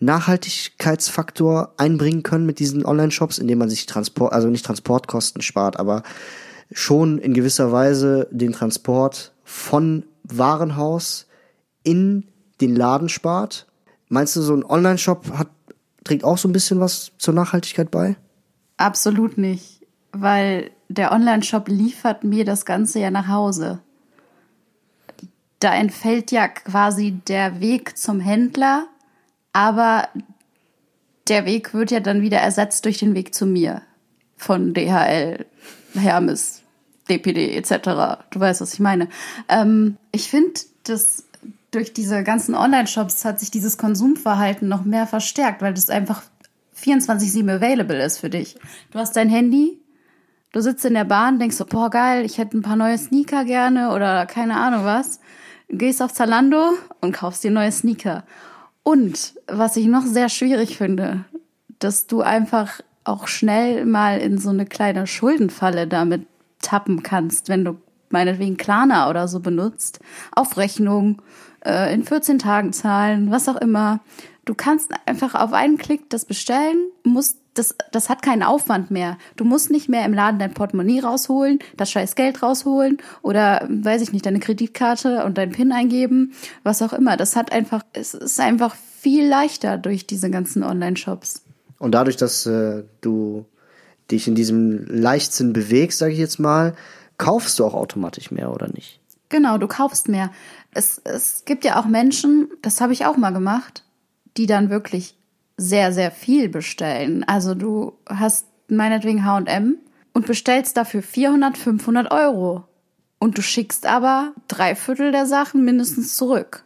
Nachhaltigkeitsfaktor einbringen können mit diesen Online-Shops, indem man sich Transport, also nicht Transportkosten spart, aber schon in gewisser Weise den Transport von Warenhaus in den Laden spart. Meinst du, so ein Online-Shop hat, trägt auch so ein bisschen was zur Nachhaltigkeit bei? Absolut nicht, weil der Online-Shop liefert mir das Ganze ja nach Hause. Da entfällt ja quasi der Weg zum Händler, aber der Weg wird ja dann wieder ersetzt durch den Weg zu mir. Von DHL, Hermes, DPD etc. Du weißt, was ich meine. Ähm, ich finde, dass durch diese ganzen Online-Shops hat sich dieses Konsumverhalten noch mehr verstärkt, weil das einfach 24-7 available ist für dich. Du hast dein Handy, du sitzt in der Bahn, denkst so, boah, geil, ich hätte ein paar neue Sneaker gerne oder keine Ahnung was. Gehst auf Zalando und kaufst dir neue Sneaker. Und was ich noch sehr schwierig finde, dass du einfach auch schnell mal in so eine kleine Schuldenfalle damit tappen kannst, wenn du meinetwegen Klarna oder so benutzt, auf Rechnung, äh, in 14 Tagen zahlen, was auch immer. Du kannst einfach auf einen Klick das bestellen, musst das, das hat keinen Aufwand mehr. Du musst nicht mehr im Laden dein Portemonnaie rausholen, das scheiß Geld rausholen oder, weiß ich nicht, deine Kreditkarte und dein PIN eingeben, was auch immer. Das hat einfach, es ist einfach viel leichter durch diese ganzen Online-Shops. Und dadurch, dass äh, du dich in diesem Leichtsinn bewegst, sage ich jetzt mal, kaufst du auch automatisch mehr oder nicht? Genau, du kaufst mehr. Es, es gibt ja auch Menschen, das habe ich auch mal gemacht, die dann wirklich sehr, sehr viel bestellen. Also du hast meinetwegen H&M und bestellst dafür 400, 500 Euro. Und du schickst aber drei Viertel der Sachen mindestens zurück.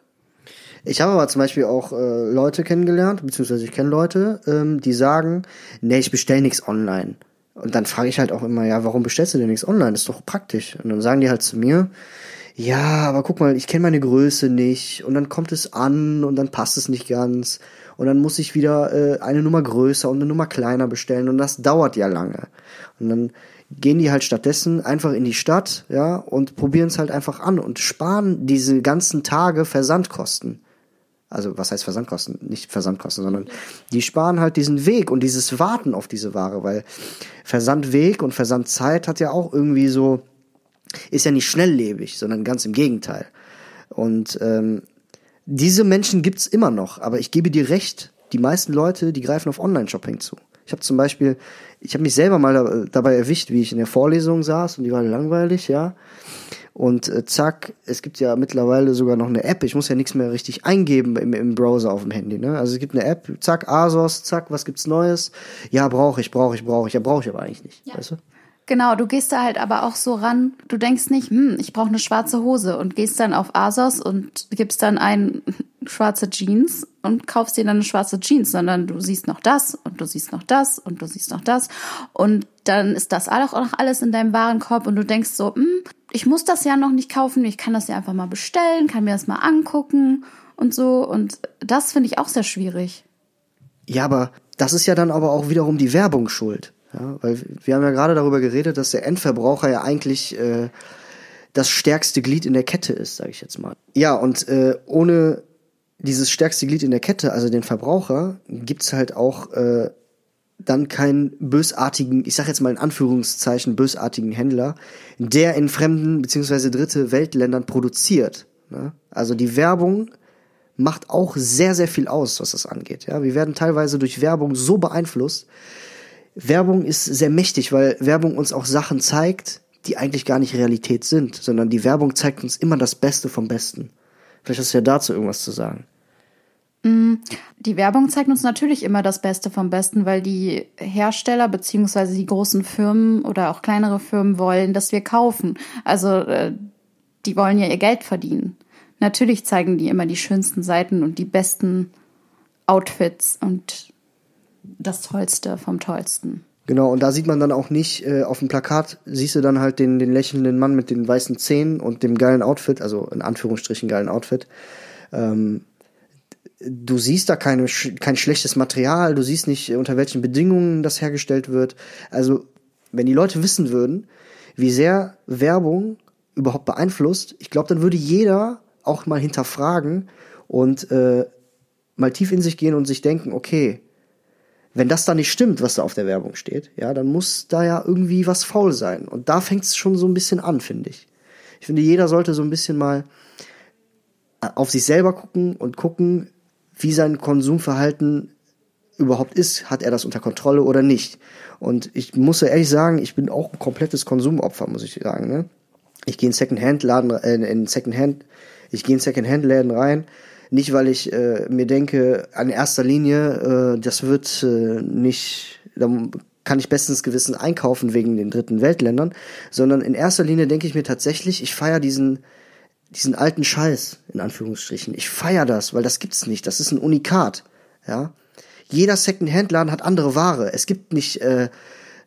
Ich habe aber zum Beispiel auch äh, Leute kennengelernt, beziehungsweise ich kenne Leute, ähm, die sagen, nee, ich bestell nichts online. Und dann frage ich halt auch immer, ja, warum bestellst du denn nichts online? Das ist doch praktisch. Und dann sagen die halt zu mir, ja, aber guck mal, ich kenne meine Größe nicht und dann kommt es an und dann passt es nicht ganz und dann muss ich wieder äh, eine Nummer größer und eine Nummer kleiner bestellen und das dauert ja lange. Und dann gehen die halt stattdessen einfach in die Stadt, ja, und probieren es halt einfach an und sparen diese ganzen Tage Versandkosten. Also was heißt Versandkosten? Nicht Versandkosten, sondern die sparen halt diesen Weg und dieses Warten auf diese Ware, weil Versandweg und Versandzeit hat ja auch irgendwie so, ist ja nicht schnelllebig, sondern ganz im Gegenteil. Und ähm, diese Menschen gibt's immer noch, aber ich gebe dir recht, die meisten Leute, die greifen auf Online-Shopping zu. Ich habe zum Beispiel, ich habe mich selber mal dabei erwischt, wie ich in der Vorlesung saß und die war langweilig, ja. Und äh, zack, es gibt ja mittlerweile sogar noch eine App. Ich muss ja nichts mehr richtig eingeben im, im Browser auf dem Handy. Ne? Also es gibt eine App, zack, ASOS, zack, was gibt's Neues? Ja, brauche ich, brauche ich, brauche ich. Ja, brauche ich aber eigentlich nicht. Ja. Weißt du? Genau, du gehst da halt aber auch so ran, du denkst nicht, hm, ich brauche eine schwarze Hose und gehst dann auf ASOS und gibst dann ein *laughs* schwarze Jeans und kaufst dir dann eine schwarze Jeans, sondern du siehst noch das und du siehst noch das und du siehst noch das und dann ist das auch noch alles in deinem Warenkorb und du denkst so, hm, ich muss das ja noch nicht kaufen, ich kann das ja einfach mal bestellen, kann mir das mal angucken und so und das finde ich auch sehr schwierig. Ja, aber das ist ja dann aber auch wiederum die Werbung schuld. Ja, weil wir haben ja gerade darüber geredet, dass der Endverbraucher ja eigentlich äh, das stärkste Glied in der Kette ist, sage ich jetzt mal. Ja, und äh, ohne dieses stärkste Glied in der Kette, also den Verbraucher, gibt's halt auch äh, dann keinen bösartigen, ich sag jetzt mal in Anführungszeichen bösartigen Händler, der in fremden beziehungsweise dritte Weltländern produziert. Ne? Also die Werbung macht auch sehr, sehr viel aus, was das angeht. Ja, wir werden teilweise durch Werbung so beeinflusst, Werbung ist sehr mächtig, weil Werbung uns auch Sachen zeigt, die eigentlich gar nicht Realität sind, sondern die Werbung zeigt uns immer das Beste vom Besten. Vielleicht hast du ja dazu irgendwas zu sagen. Mm, die Werbung zeigt uns natürlich immer das Beste vom Besten, weil die Hersteller beziehungsweise die großen Firmen oder auch kleinere Firmen wollen, dass wir kaufen. Also äh, die wollen ja ihr Geld verdienen. Natürlich zeigen die immer die schönsten Seiten und die besten Outfits und das Tollste vom Tollsten. Genau, und da sieht man dann auch nicht, äh, auf dem Plakat siehst du dann halt den, den lächelnden Mann mit den weißen Zähnen und dem geilen Outfit, also in Anführungsstrichen geilen Outfit. Ähm, du siehst da keine, kein schlechtes Material, du siehst nicht, unter welchen Bedingungen das hergestellt wird. Also, wenn die Leute wissen würden, wie sehr Werbung überhaupt beeinflusst, ich glaube, dann würde jeder auch mal hinterfragen und äh, mal tief in sich gehen und sich denken, okay, wenn das da nicht stimmt, was da auf der Werbung steht, ja, dann muss da ja irgendwie was faul sein. Und da fängt es schon so ein bisschen an, finde ich. Ich finde, jeder sollte so ein bisschen mal äh, auf sich selber gucken und gucken, wie sein Konsumverhalten überhaupt ist. Hat er das unter Kontrolle oder nicht? Und ich muss ja ehrlich sagen, ich bin auch ein komplettes Konsumopfer, muss ich sagen. Ne? Ich gehe in Secondhand-Laden, äh, in Secondhand, ich gehe in Secondhand-Läden rein, nicht, weil ich äh, mir denke, an erster Linie, äh, das wird äh, nicht, da kann ich bestens Gewissen einkaufen wegen den dritten Weltländern, sondern in erster Linie denke ich mir tatsächlich, ich feiere diesen, diesen alten Scheiß, in Anführungsstrichen. Ich feiere das, weil das gibt's nicht. Das ist ein Unikat. Ja. Jeder Second-Hand-Laden hat andere Ware. Es gibt nicht äh,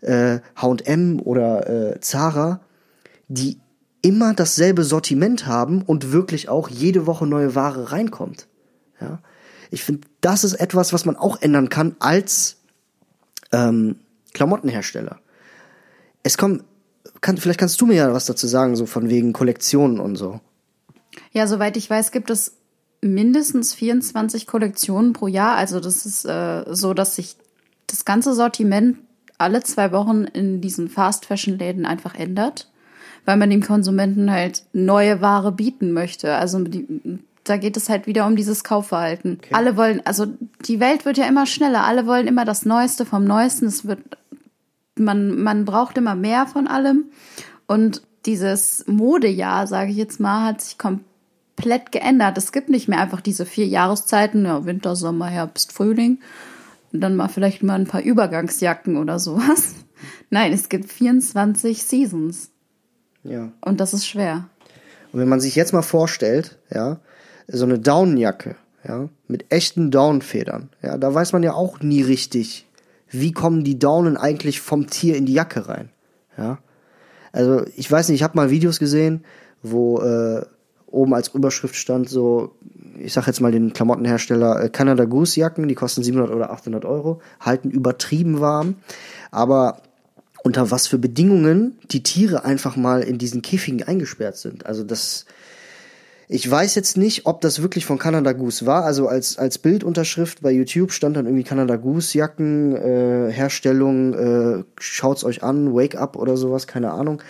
H&M oder äh, Zara, die immer dasselbe Sortiment haben und wirklich auch jede Woche neue Ware reinkommt. Ja, ich finde, das ist etwas, was man auch ändern kann als ähm, Klamottenhersteller. Es kommt, kann, vielleicht kannst du mir ja was dazu sagen, so von wegen Kollektionen und so. Ja, soweit ich weiß, gibt es mindestens 24 Kollektionen pro Jahr. Also das ist äh, so, dass sich das ganze Sortiment alle zwei Wochen in diesen Fast Fashion Läden einfach ändert weil man dem Konsumenten halt neue Ware bieten möchte. Also die, da geht es halt wieder um dieses Kaufverhalten. Okay. Alle wollen, also die Welt wird ja immer schneller. Alle wollen immer das Neueste vom Neuesten. Es wird, man, man braucht immer mehr von allem. Und dieses Modejahr, sage ich jetzt mal, hat sich komplett geändert. Es gibt nicht mehr einfach diese vier Jahreszeiten, ja, Winter, Sommer, Herbst, Frühling. Und dann mal vielleicht mal ein paar Übergangsjacken oder sowas. *laughs* Nein, es gibt 24 Seasons. Ja. Und das ist schwer. Und wenn man sich jetzt mal vorstellt, ja, so eine Daunenjacke, ja, mit echten Daunenfedern, ja, da weiß man ja auch nie richtig, wie kommen die Daunen eigentlich vom Tier in die Jacke rein, ja. Also ich weiß nicht, ich habe mal Videos gesehen, wo äh, oben als Überschrift stand so, ich sag jetzt mal den Klamottenhersteller äh, Canada Goose Jacken, die kosten 700 oder 800 Euro, halten übertrieben warm, aber unter was für Bedingungen die Tiere einfach mal in diesen Käfigen eingesperrt sind. Also das, ich weiß jetzt nicht, ob das wirklich von Canada Goose war. Also als, als Bildunterschrift bei YouTube stand dann irgendwie Canada Goose Jacken, äh, Herstellung, äh, schaut's euch an, Wake Up oder sowas, keine Ahnung.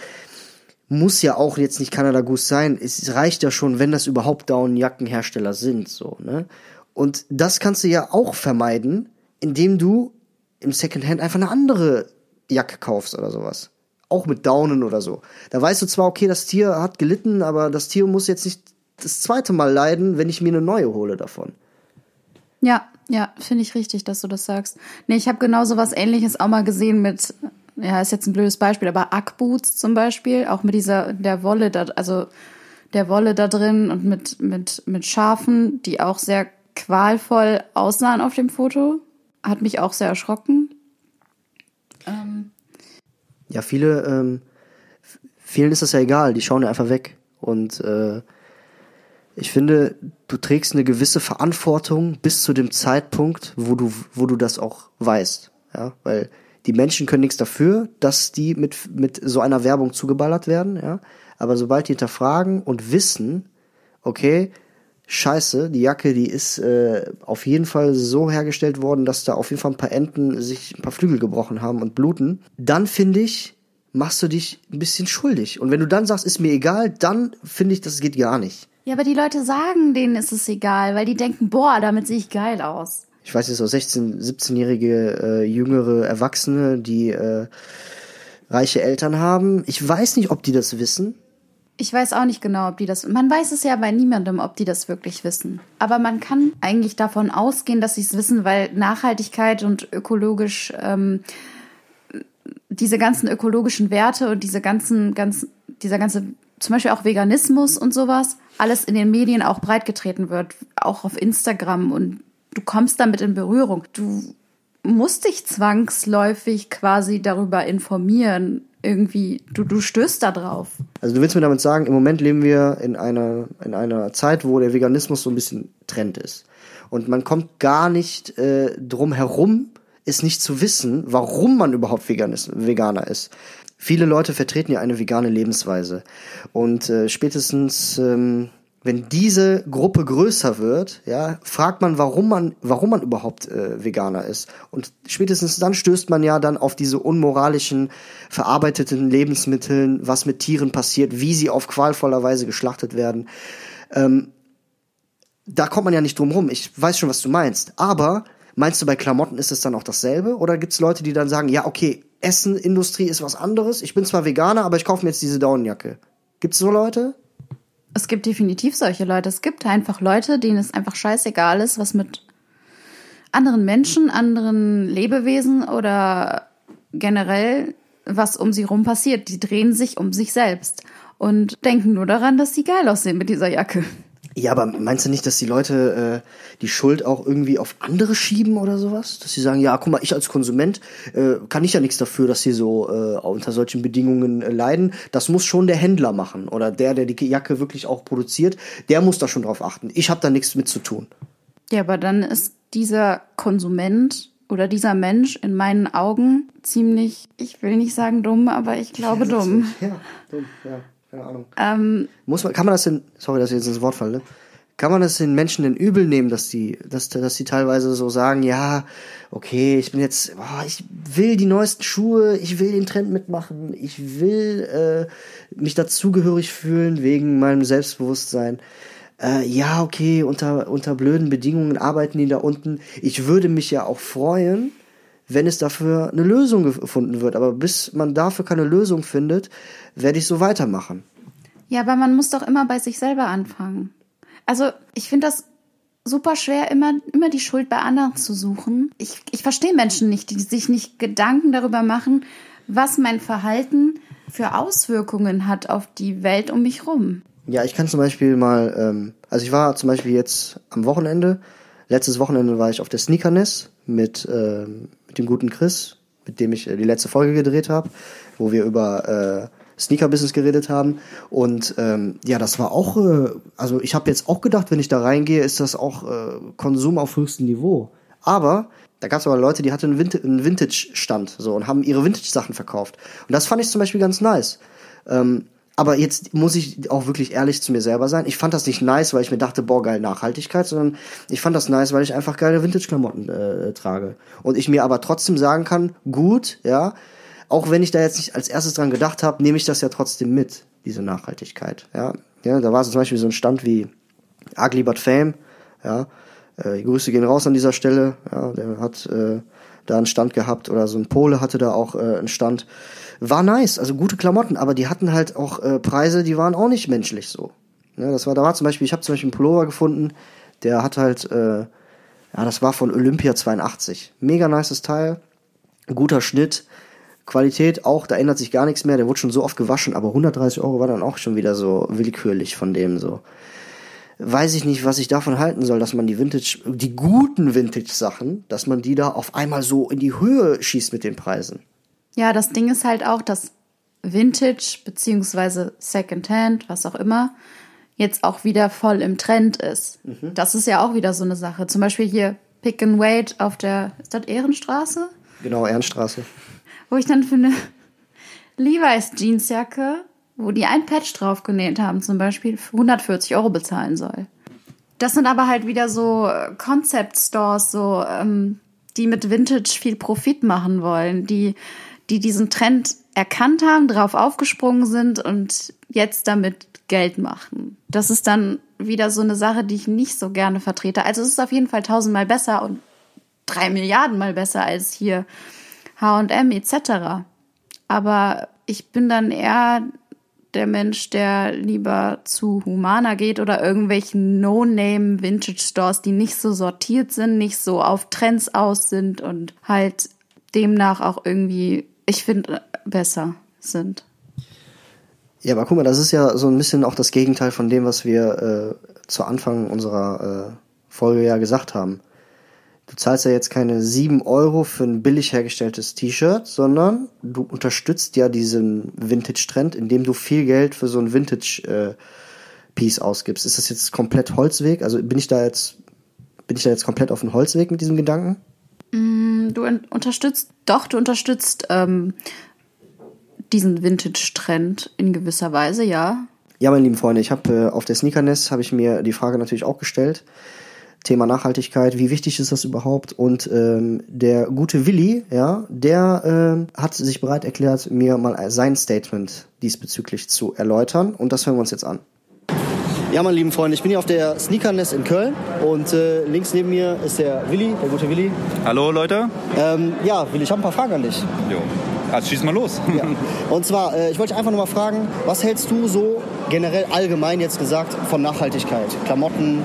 Muss ja auch jetzt nicht Canada Goose sein. Es reicht ja schon, wenn das überhaupt Down-Jackenhersteller sind, so, ne? Und das kannst du ja auch vermeiden, indem du im Secondhand einfach eine andere Jacke kaufst oder sowas. Auch mit Daunen oder so. Da weißt du zwar, okay, das Tier hat gelitten, aber das Tier muss jetzt nicht das zweite Mal leiden, wenn ich mir eine neue hole davon. Ja, ja, finde ich richtig, dass du das sagst. Nee, ich habe genau so was ähnliches auch mal gesehen mit, ja, ist jetzt ein blödes Beispiel, aber Ackboots zum Beispiel, auch mit dieser, der Wolle da, also der Wolle da drin und mit, mit, mit Schafen, die auch sehr qualvoll aussahen auf dem Foto. Hat mich auch sehr erschrocken. Ähm. Ja, viele, ähm, vielen ist das ja egal, die schauen ja einfach weg. Und äh, ich finde, du trägst eine gewisse Verantwortung bis zu dem Zeitpunkt, wo du, wo du das auch weißt. Ja, weil die Menschen können nichts dafür, dass die mit, mit so einer Werbung zugeballert werden, ja. Aber sobald die hinterfragen und wissen, okay, scheiße, die Jacke, die ist äh, auf jeden Fall so hergestellt worden, dass da auf jeden Fall ein paar Enten sich ein paar Flügel gebrochen haben und bluten, dann finde ich, machst du dich ein bisschen schuldig. Und wenn du dann sagst, ist mir egal, dann finde ich, das geht gar nicht. Ja, aber die Leute sagen, denen ist es egal, weil die denken, boah, damit sehe ich geil aus. Ich weiß jetzt so 16, 17-jährige äh, jüngere Erwachsene, die äh, reiche Eltern haben. Ich weiß nicht, ob die das wissen. Ich weiß auch nicht genau, ob die das. Man weiß es ja bei niemandem, ob die das wirklich wissen. Aber man kann eigentlich davon ausgehen, dass sie es wissen, weil Nachhaltigkeit und ökologisch ähm, diese ganzen ökologischen Werte und diese ganzen, ganz, dieser ganze, zum Beispiel auch Veganismus und sowas, alles in den Medien auch breitgetreten wird, auch auf Instagram und du kommst damit in Berührung. Du musst dich zwangsläufig quasi darüber informieren, irgendwie, du, du stößt da drauf. Also du willst mir damit sagen, im Moment leben wir in einer, in einer Zeit, wo der Veganismus so ein bisschen Trend ist. Und man kommt gar nicht äh, drum herum, ist nicht zu wissen, warum man überhaupt Veganis Veganer ist. Viele Leute vertreten ja eine vegane Lebensweise. Und äh, spätestens ähm, wenn diese Gruppe größer wird, ja, fragt man, warum man, warum man überhaupt äh, Veganer ist. Und spätestens dann stößt man ja dann auf diese unmoralischen, verarbeiteten Lebensmitteln, was mit Tieren passiert, wie sie auf qualvoller Weise geschlachtet werden. Ähm, da kommt man ja nicht drum rum. Ich weiß schon, was du meinst. Aber meinst du, bei Klamotten ist es dann auch dasselbe? Oder gibt es Leute, die dann sagen, ja, okay, Essenindustrie ist was anderes. Ich bin zwar Veganer, aber ich kaufe mir jetzt diese Daunenjacke. Gibt es so Leute? Es gibt definitiv solche Leute. Es gibt einfach Leute, denen es einfach scheißegal ist, was mit anderen Menschen, anderen Lebewesen oder generell was um sie rum passiert. Die drehen sich um sich selbst und denken nur daran, dass sie geil aussehen mit dieser Jacke. Ja, aber meinst du nicht, dass die Leute äh, die Schuld auch irgendwie auf andere schieben oder sowas? Dass sie sagen, ja, guck mal, ich als Konsument äh, kann ich ja nichts dafür, dass sie so äh, unter solchen Bedingungen äh, leiden. Das muss schon der Händler machen oder der, der die Jacke wirklich auch produziert, der muss da schon drauf achten. Ich habe da nichts mit zu tun. Ja, aber dann ist dieser Konsument oder dieser Mensch in meinen Augen ziemlich, ich will nicht sagen dumm, aber ich glaube ja, dumm. Ja, dumm, ja. Keine Ahnung. Ähm, Muss man, kann man das denn, sorry, dass ich jetzt ins Wort falle, kann man das den Menschen denn übel nehmen, dass die, dass, dass die teilweise so sagen, ja, okay, ich bin jetzt, oh, ich will die neuesten Schuhe, ich will den Trend mitmachen, ich will äh, mich dazugehörig fühlen wegen meinem Selbstbewusstsein. Äh, ja, okay, unter, unter blöden Bedingungen arbeiten die da unten. Ich würde mich ja auch freuen, wenn es dafür eine Lösung gefunden wird. Aber bis man dafür keine Lösung findet, werde ich so weitermachen. Ja, aber man muss doch immer bei sich selber anfangen. Also ich finde das super schwer, immer, immer die Schuld bei anderen zu suchen. Ich, ich verstehe Menschen nicht, die sich nicht Gedanken darüber machen, was mein Verhalten für Auswirkungen hat auf die Welt um mich rum. Ja, ich kann zum Beispiel mal, ähm, also ich war zum Beispiel jetzt am Wochenende, letztes Wochenende war ich auf der Sneakerness mit, äh, mit dem guten Chris, mit dem ich äh, die letzte Folge gedreht habe, wo wir über äh, Sneaker-Business geredet haben. Und ähm, ja, das war auch, äh, also ich habe jetzt auch gedacht, wenn ich da reingehe, ist das auch äh, Konsum auf höchstem Niveau. Aber da gab es aber Leute, die hatten einen, Vintage- einen Vintage-Stand so und haben ihre Vintage-Sachen verkauft. Und das fand ich zum Beispiel ganz nice. Ähm, aber jetzt muss ich auch wirklich ehrlich zu mir selber sein. Ich fand das nicht nice, weil ich mir dachte, boah, geil Nachhaltigkeit, sondern ich fand das nice, weil ich einfach geile Vintage-Klamotten äh, trage. Und ich mir aber trotzdem sagen kann, gut, ja, auch wenn ich da jetzt nicht als erstes dran gedacht habe, nehme ich das ja trotzdem mit, diese Nachhaltigkeit. Ja, ja da war so zum Beispiel so ein Stand wie Ugly But Fame, ja, äh, die Grüße gehen raus an dieser Stelle, ja, der hat äh, da einen Stand gehabt oder so ein Pole hatte da auch äh, einen Stand. War nice, also gute Klamotten, aber die hatten halt auch äh, Preise, die waren auch nicht menschlich so. Ja, das war, da war zum Beispiel, ich habe zum Beispiel einen Pullover gefunden, der hat halt, äh, ja, das war von Olympia 82. Mega nices Teil, guter Schnitt, Qualität auch, da ändert sich gar nichts mehr, der wurde schon so oft gewaschen, aber 130 Euro war dann auch schon wieder so willkürlich von dem so. Weiß ich nicht, was ich davon halten soll, dass man die Vintage, die guten Vintage-Sachen, dass man die da auf einmal so in die Höhe schießt mit den Preisen. Ja, das Ding ist halt auch, dass Vintage beziehungsweise Secondhand, was auch immer, jetzt auch wieder voll im Trend ist. Das ist ja auch wieder so eine Sache. Zum Beispiel hier Pick and Wait auf der, ist das Ehrenstraße? Genau, Ehrenstraße. Wo ich dann für eine *laughs* Levi's Jeansjacke, wo die ein Patch drauf genäht haben, zum Beispiel für 140 Euro bezahlen soll. Das sind aber halt wieder so äh, Concept Stores, so, ähm, die mit Vintage viel Profit machen wollen, die, die diesen Trend erkannt haben, drauf aufgesprungen sind und jetzt damit Geld machen. Das ist dann wieder so eine Sache, die ich nicht so gerne vertrete. Also es ist auf jeden Fall tausendmal besser und drei Milliarden mal besser als hier H&M etc. Aber ich bin dann eher der Mensch, der lieber zu Humana geht oder irgendwelchen No-Name Vintage Stores, die nicht so sortiert sind, nicht so auf Trends aus sind und halt demnach auch irgendwie, ich finde, besser sind. Ja, aber guck mal, das ist ja so ein bisschen auch das Gegenteil von dem, was wir äh, zu Anfang unserer äh, Folge ja gesagt haben. Du zahlst ja jetzt keine 7 Euro für ein billig hergestelltes T-Shirt, sondern du unterstützt ja diesen Vintage-Trend, indem du viel Geld für so ein Vintage-Piece ausgibst. Ist das jetzt komplett Holzweg? Also bin ich da jetzt, bin ich da jetzt komplett auf dem Holzweg mit diesem Gedanken? Du un- unterstützt, doch, du unterstützt ähm, diesen Vintage-Trend in gewisser Weise, ja. Ja, meine lieben Freunde, ich habe äh, auf der Sneakernest habe ich mir die Frage natürlich auch gestellt. Thema Nachhaltigkeit, wie wichtig ist das überhaupt? Und ähm, der gute Willi, ja, der äh, hat sich bereit erklärt, mir mal sein Statement diesbezüglich zu erläutern. Und das hören wir uns jetzt an. Ja, meine lieben Freunde, ich bin hier auf der Sneakernest in Köln und äh, links neben mir ist der Willi, der gute Willi. Hallo Leute. Ähm, ja, Willi, ich habe ein paar Fragen an dich. Jo. Also schieß mal los. Ja. Und zwar, äh, ich wollte dich einfach nur mal fragen, was hältst du so generell allgemein jetzt gesagt von Nachhaltigkeit? Klamotten,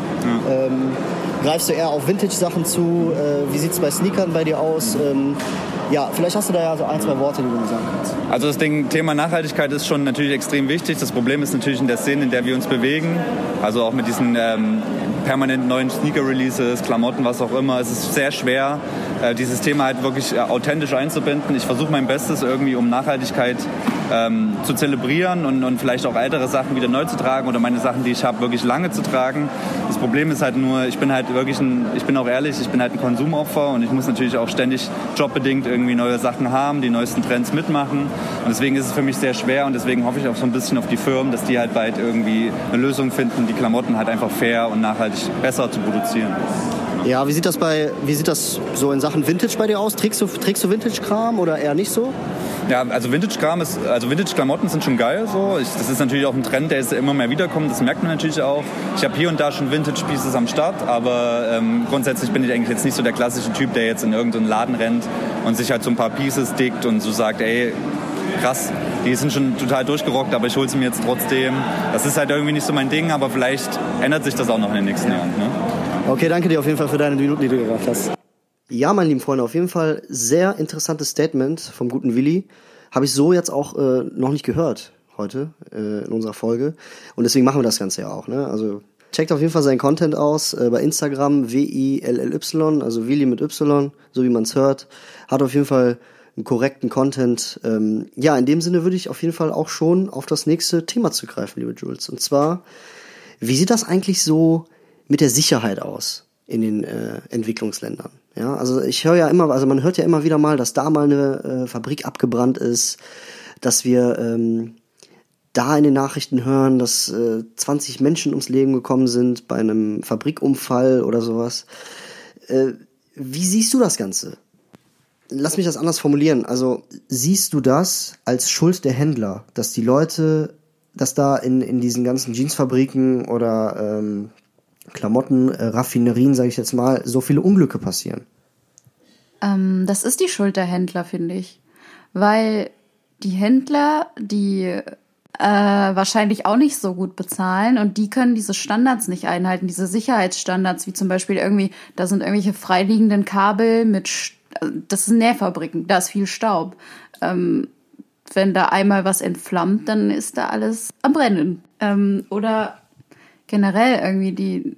ja. ähm, greifst du eher auf Vintage-Sachen zu? Äh, wie sieht es bei Sneakern bei dir aus? Ähm, ja, vielleicht hast du da ja so ein, zwei Worte, die du sagen kannst. Also das Ding, Thema Nachhaltigkeit ist schon natürlich extrem wichtig. Das Problem ist natürlich in der Szene, in der wir uns bewegen, also auch mit diesen ähm, permanent neuen Sneaker-Releases, Klamotten, was auch immer. Es ist sehr schwer, äh, dieses Thema halt wirklich äh, authentisch einzubinden. Ich versuche mein Bestes irgendwie, um Nachhaltigkeit ähm, zu zelebrieren und, und vielleicht auch ältere Sachen wieder neu zu tragen oder meine Sachen, die ich habe, wirklich lange zu tragen. Das Problem ist halt nur, ich bin halt wirklich ein, ich bin auch ehrlich, ich bin halt ein Konsumopfer und ich muss natürlich auch ständig jobbedingt irgendwie neue Sachen haben, die neuesten Trends mitmachen. Und deswegen ist es für mich sehr schwer und deswegen hoffe ich auch so ein bisschen auf die Firmen, dass die halt bald irgendwie eine Lösung finden, die Klamotten halt einfach fair und nachhaltig besser zu produzieren. Ja, wie sieht das bei, wie sieht das so in Sachen Vintage bei dir aus? Trägst du, trägst du Vintage-Kram oder eher nicht so? Ja, also Vintage-Kram ist, also Vintage-Klamotten sind schon geil so. Ich, das ist natürlich auch ein Trend, der jetzt immer mehr wiederkommt. Das merkt man natürlich auch. Ich habe hier und da schon Vintage-Pieces am Start, aber ähm, grundsätzlich bin ich eigentlich jetzt nicht so der klassische Typ, der jetzt in irgendeinen Laden rennt und sich halt so ein paar Pieces dickt und so sagt, ey, krass, die sind schon total durchgerockt, aber ich hole sie mir jetzt trotzdem. Das ist halt irgendwie nicht so mein Ding, aber vielleicht ändert sich das auch noch in den nächsten Jahren. Ne? Okay, danke dir auf jeden Fall für deine Minuten, die du gemacht hast. Ja, meine lieben Freunde, auf jeden Fall sehr interessantes Statement vom guten Willi. Habe ich so jetzt auch äh, noch nicht gehört heute äh, in unserer Folge. Und deswegen machen wir das Ganze ja auch. Ne? Also checkt auf jeden Fall seinen Content aus äh, bei Instagram W-I-L-L-Y, also Willi mit Y, so wie man es hört. Hat auf jeden Fall einen korrekten Content. Ähm, ja, in dem Sinne würde ich auf jeden Fall auch schon auf das nächste Thema zugreifen, liebe Jules. Und zwar, wie sieht das eigentlich so mit der Sicherheit aus in den äh, Entwicklungsländern? Ja, also ich höre ja immer, also man hört ja immer wieder mal, dass da mal eine äh, Fabrik abgebrannt ist, dass wir ähm, da in den Nachrichten hören, dass äh, 20 Menschen ums Leben gekommen sind bei einem Fabrikunfall oder sowas. Äh, wie siehst du das Ganze? Lass mich das anders formulieren. Also siehst du das als Schuld der Händler, dass die Leute, dass da in, in diesen ganzen Jeansfabriken oder ähm, Klamotten, äh, sage ich jetzt mal, so viele Unglücke passieren? Ähm, das ist die Schuld der Händler, finde ich. Weil die Händler, die äh, wahrscheinlich auch nicht so gut bezahlen und die können diese Standards nicht einhalten, diese Sicherheitsstandards, wie zum Beispiel irgendwie, da sind irgendwelche freiliegenden Kabel mit, das sind Nähfabriken, da ist viel Staub. Ähm, wenn da einmal was entflammt, dann ist da alles am Brennen. Ähm, oder generell irgendwie die.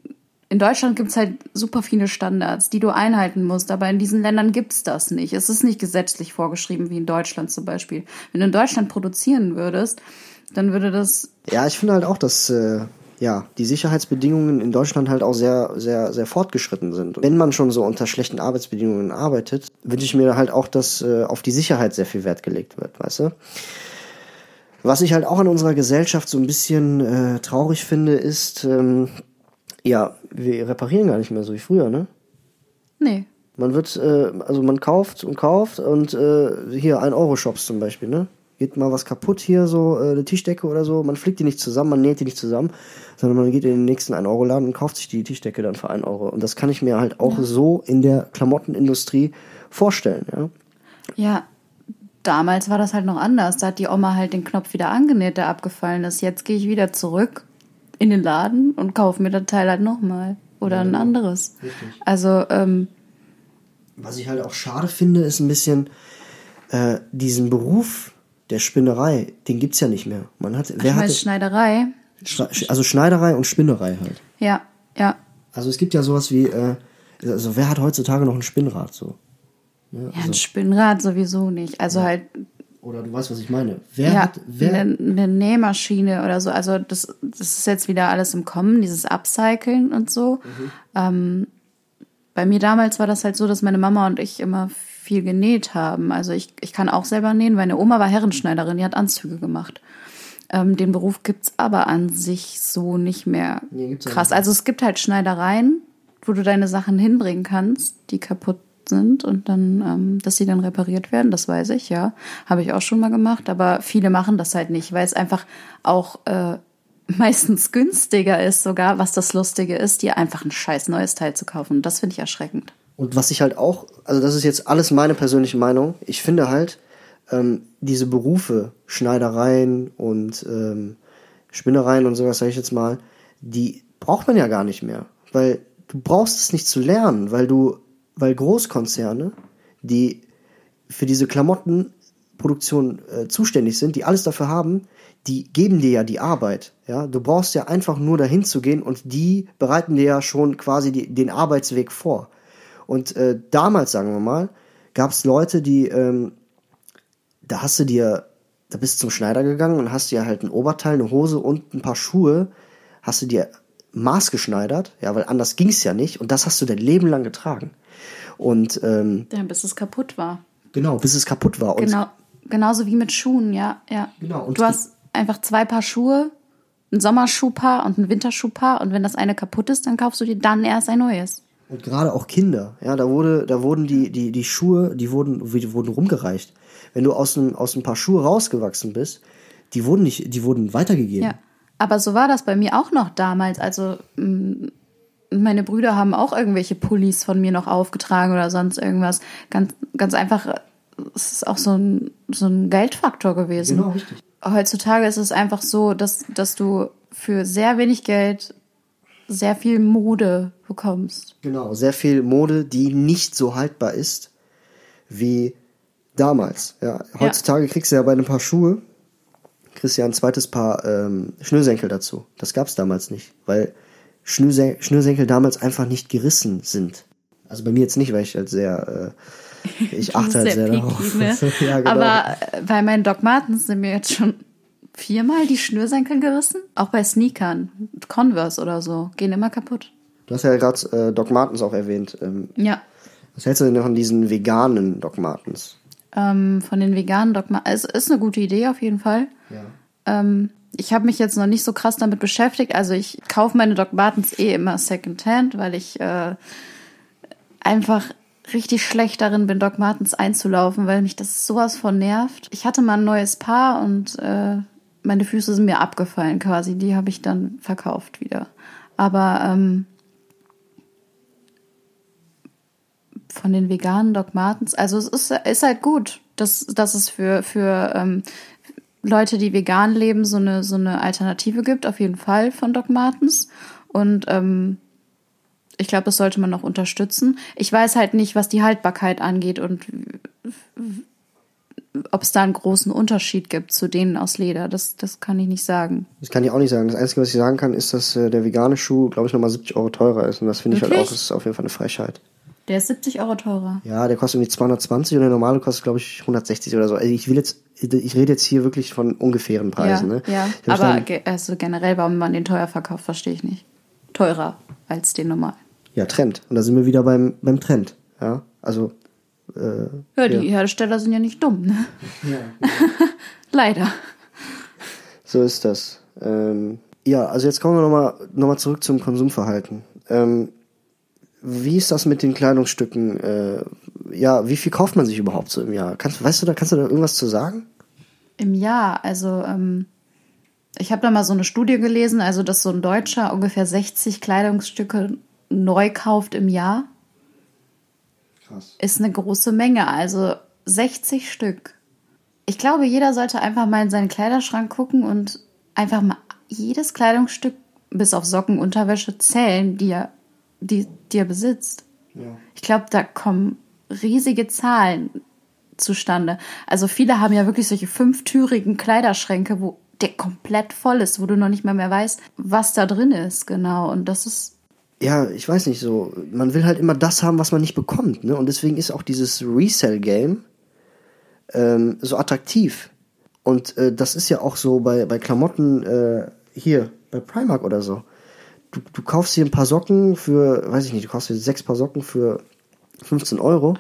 In Deutschland gibt's halt super viele Standards, die du einhalten musst, aber in diesen Ländern gibt's das nicht. Es ist nicht gesetzlich vorgeschrieben, wie in Deutschland zum Beispiel. Wenn du in Deutschland produzieren würdest, dann würde das. Ja, ich finde halt auch, dass äh, ja die Sicherheitsbedingungen in Deutschland halt auch sehr, sehr, sehr fortgeschritten sind. Wenn man schon so unter schlechten Arbeitsbedingungen arbeitet, wünsche ich mir halt auch, dass äh, auf die Sicherheit sehr viel Wert gelegt wird, weißt du? Was ich halt auch in unserer Gesellschaft so ein bisschen äh, traurig finde, ist, ähm, ja, wir reparieren gar nicht mehr so wie früher, ne? Nee. Man wird, äh, also man kauft und kauft und äh, hier ein Euro Shops zum Beispiel, ne? Geht mal was kaputt hier, so äh, eine Tischdecke oder so, man flickt die nicht zusammen, man näht die nicht zusammen, sondern man geht in den nächsten 1 Euro Laden und kauft sich die Tischdecke dann für 1 Euro. Und das kann ich mir halt auch ja. so in der Klamottenindustrie vorstellen, ja. Ja, damals war das halt noch anders. Da hat die Oma halt den Knopf wieder angenäht, der abgefallen ist. Jetzt gehe ich wieder zurück in den Laden und kaufe mir das Teil halt nochmal. Oder ja, ein genau. anderes. Richtig. Also, ähm, Was ich halt auch schade finde, ist ein bisschen äh, diesen Beruf der Spinnerei, den gibt's ja nicht mehr. Man hat, wer hat Schneiderei? Also Schneiderei und Spinnerei halt. Ja, ja. Also es gibt ja sowas wie, äh, also wer hat heutzutage noch ein Spinnrad so? Ja, also, ja, ein Spinnrad sowieso nicht. Also ja. halt. Oder du weißt, was ich meine. Wer ja, hat. Wer eine, eine Nähmaschine oder so. Also das, das ist jetzt wieder alles im Kommen, dieses Upcycling und so. Mhm. Ähm, bei mir damals war das halt so, dass meine Mama und ich immer viel genäht haben. Also ich, ich kann auch selber nähen. Meine Oma war Herrenschneiderin, die hat Anzüge gemacht. Ähm, den Beruf gibt's aber an sich so nicht mehr Nee, krass. Also es gibt halt Schneidereien, wo du deine Sachen hinbringen kannst, die kaputt sind und dann, ähm, dass sie dann repariert werden, das weiß ich, ja. Habe ich auch schon mal gemacht, aber viele machen das halt nicht, weil es einfach auch äh, *laughs* meistens günstiger ist sogar, was das Lustige ist, dir einfach ein scheiß neues Teil zu kaufen. Das finde ich erschreckend. Und was ich halt auch, also das ist jetzt alles meine persönliche Meinung, ich finde halt, ähm, diese Berufe, Schneidereien und ähm, Spinnereien und sowas, sage ich jetzt mal, die braucht man ja gar nicht mehr. Weil du brauchst es nicht zu lernen, weil du, weil Großkonzerne, die für diese Klamottenproduktion äh, zuständig sind, die alles dafür haben, die geben dir ja die Arbeit. Ja, du brauchst ja einfach nur dahin zu gehen und die bereiten dir ja schon quasi die, den Arbeitsweg vor. Und äh, damals, sagen wir mal, gab es Leute, die, ähm, da hast du dir, da bist du zum Schneider gegangen und hast dir halt ein Oberteil, eine Hose und ein paar Schuhe, hast du dir maßgeschneidert, ja, weil anders ging's ja nicht und das hast du dein Leben lang getragen. Und ähm, Ja, bis es kaputt war. genau, bis es kaputt war. Und Genau, genauso wie mit Schuhen, ja, ja. Genau, und du hast einfach zwei Paar Schuhe, ein Sommerschuhpaar und ein Winterschuhpaar und wenn das eine kaputt ist, dann kaufst du dir dann erst ein neues. Und gerade auch Kinder, ja, da wurde, da wurden die, die, die Schuhe, die wurden, die wurden rumgereicht. Wenn du aus einem, aus ein paar Schuhe rausgewachsen bist, die wurden nicht, die wurden weitergegeben. Ja, aber so war das bei mir auch noch damals. Also meine Brüder haben auch irgendwelche Pullis von mir noch aufgetragen oder sonst irgendwas. Ganz, ganz einfach, es ist auch so ein, so ein Geldfaktor gewesen. Genau, richtig. Heutzutage ist es einfach so, dass, dass du für sehr wenig Geld sehr viel Mode bekommst. Genau, sehr viel Mode, die nicht so haltbar ist wie damals. Ja, heutzutage kriegst du ja bei ein paar Schuhe, kriegst du ja ein zweites Paar ähm, Schnürsenkel dazu. Das gab's damals nicht, weil Schnürsen Schnürsenkel damals einfach nicht gerissen sind. Also bei mir jetzt nicht, weil ich halt sehr, äh, ich *laughs* achte halt sehr, picky, darauf. ne? *laughs* ja, genau. Aber äh, bei meinen Doc Martens sind mir jetzt schon viermal die Schnürsenkel gerissen. Auch bei Sneakern, Converse oder so, gehen immer kaputt. du hast ja gerade äh, Doc Martens auch erwähnt. Ähm, Ja. was hältst du denn von diesen veganen Doc Martens? Ähm, von den veganen Doc Martens. Es ist eine gute Idee auf jeden Fall. Ja. Ähm, ich habe mich jetzt noch nicht so krass damit beschäftigt. Also ich kaufe meine Doc Martens eh immer Secondhand, weil ich äh, einfach richtig schlecht darin bin, Doc Martens einzulaufen, weil mich das sowas von nervt. Ich hatte mal ein neues Paar und äh, meine Füße sind mir abgefallen quasi. Die habe ich dann verkauft wieder. Aber ähm, von den veganen Doc Martens, also es ist, ist halt gut, dass, dass es für, für ähm, Leute, die vegan leben, so eine, so eine Alternative gibt, auf jeden Fall von Doc Martens. Und ähm, ich glaube, das sollte man noch unterstützen. Ich weiß halt nicht, was die Haltbarkeit angeht und ob es da einen großen Unterschied gibt zu denen aus Leder. Das, das kann ich nicht sagen. Das kann ich auch nicht sagen. Das Einzige, was ich sagen kann, ist, dass äh, der vegane Schuh, glaube ich, nochmal 70 Euro teurer ist. Und das finde ich halt auch, das ist auf jeden Fall eine Frechheit. Der ist 70 Euro teurer. Ja, der kostet irgendwie 220 und der normale kostet, glaube ich, 160 oder so. Also ich will jetzt, ich rede jetzt hier wirklich von ungefähren Preisen. ja, ne? ja. Aber dann- also generell, warum man den teuer verkauft, verstehe ich nicht. Teurer als den normal. ja, Trend. Und da sind wir wieder beim, beim Trend. Ja, also, äh, Ja, die Hersteller sind ja nicht dumm, ne? *laughs* Leider. so ist das. Ähm, ja, also jetzt kommen wir nochmal noch mal zurück zum Konsumverhalten. Ähm, wie ist das mit den Kleidungsstücken? Äh, ja, wie viel kauft man sich überhaupt so im Jahr? Kannst, weißt du da, kannst du da irgendwas zu sagen? Im Jahr, also ähm, ich habe da mal so eine Studie gelesen, also dass so ein Deutscher ungefähr 60 Kleidungsstücke neu kauft im Jahr, Krass. ist eine große Menge, also 60 Stück. Ich glaube, jeder sollte einfach mal in seinen Kleiderschrank gucken und einfach mal jedes Kleidungsstück bis auf Socken, Unterwäsche zählen, die er, die, die er besitzt. Ja. Ich glaube, da kommen riesige Zahlen zustande. Also viele haben ja wirklich solche fünftürigen Kleiderschränke, wo der komplett voll ist, wo du noch nicht mal mehr weißt, was da drin ist, genau. Und das ist ja, ich weiß nicht so, man will halt immer das haben, was man nicht bekommt, ne? Und deswegen ist auch dieses Resell-Game ähm, so attraktiv. Und äh, das ist ja auch so bei, bei Klamotten äh, hier, bei Primark oder so. Du, du kaufst dir ein paar Socken für, weiß ich nicht, du kaufst dir sechs Paar Socken für 15 Euro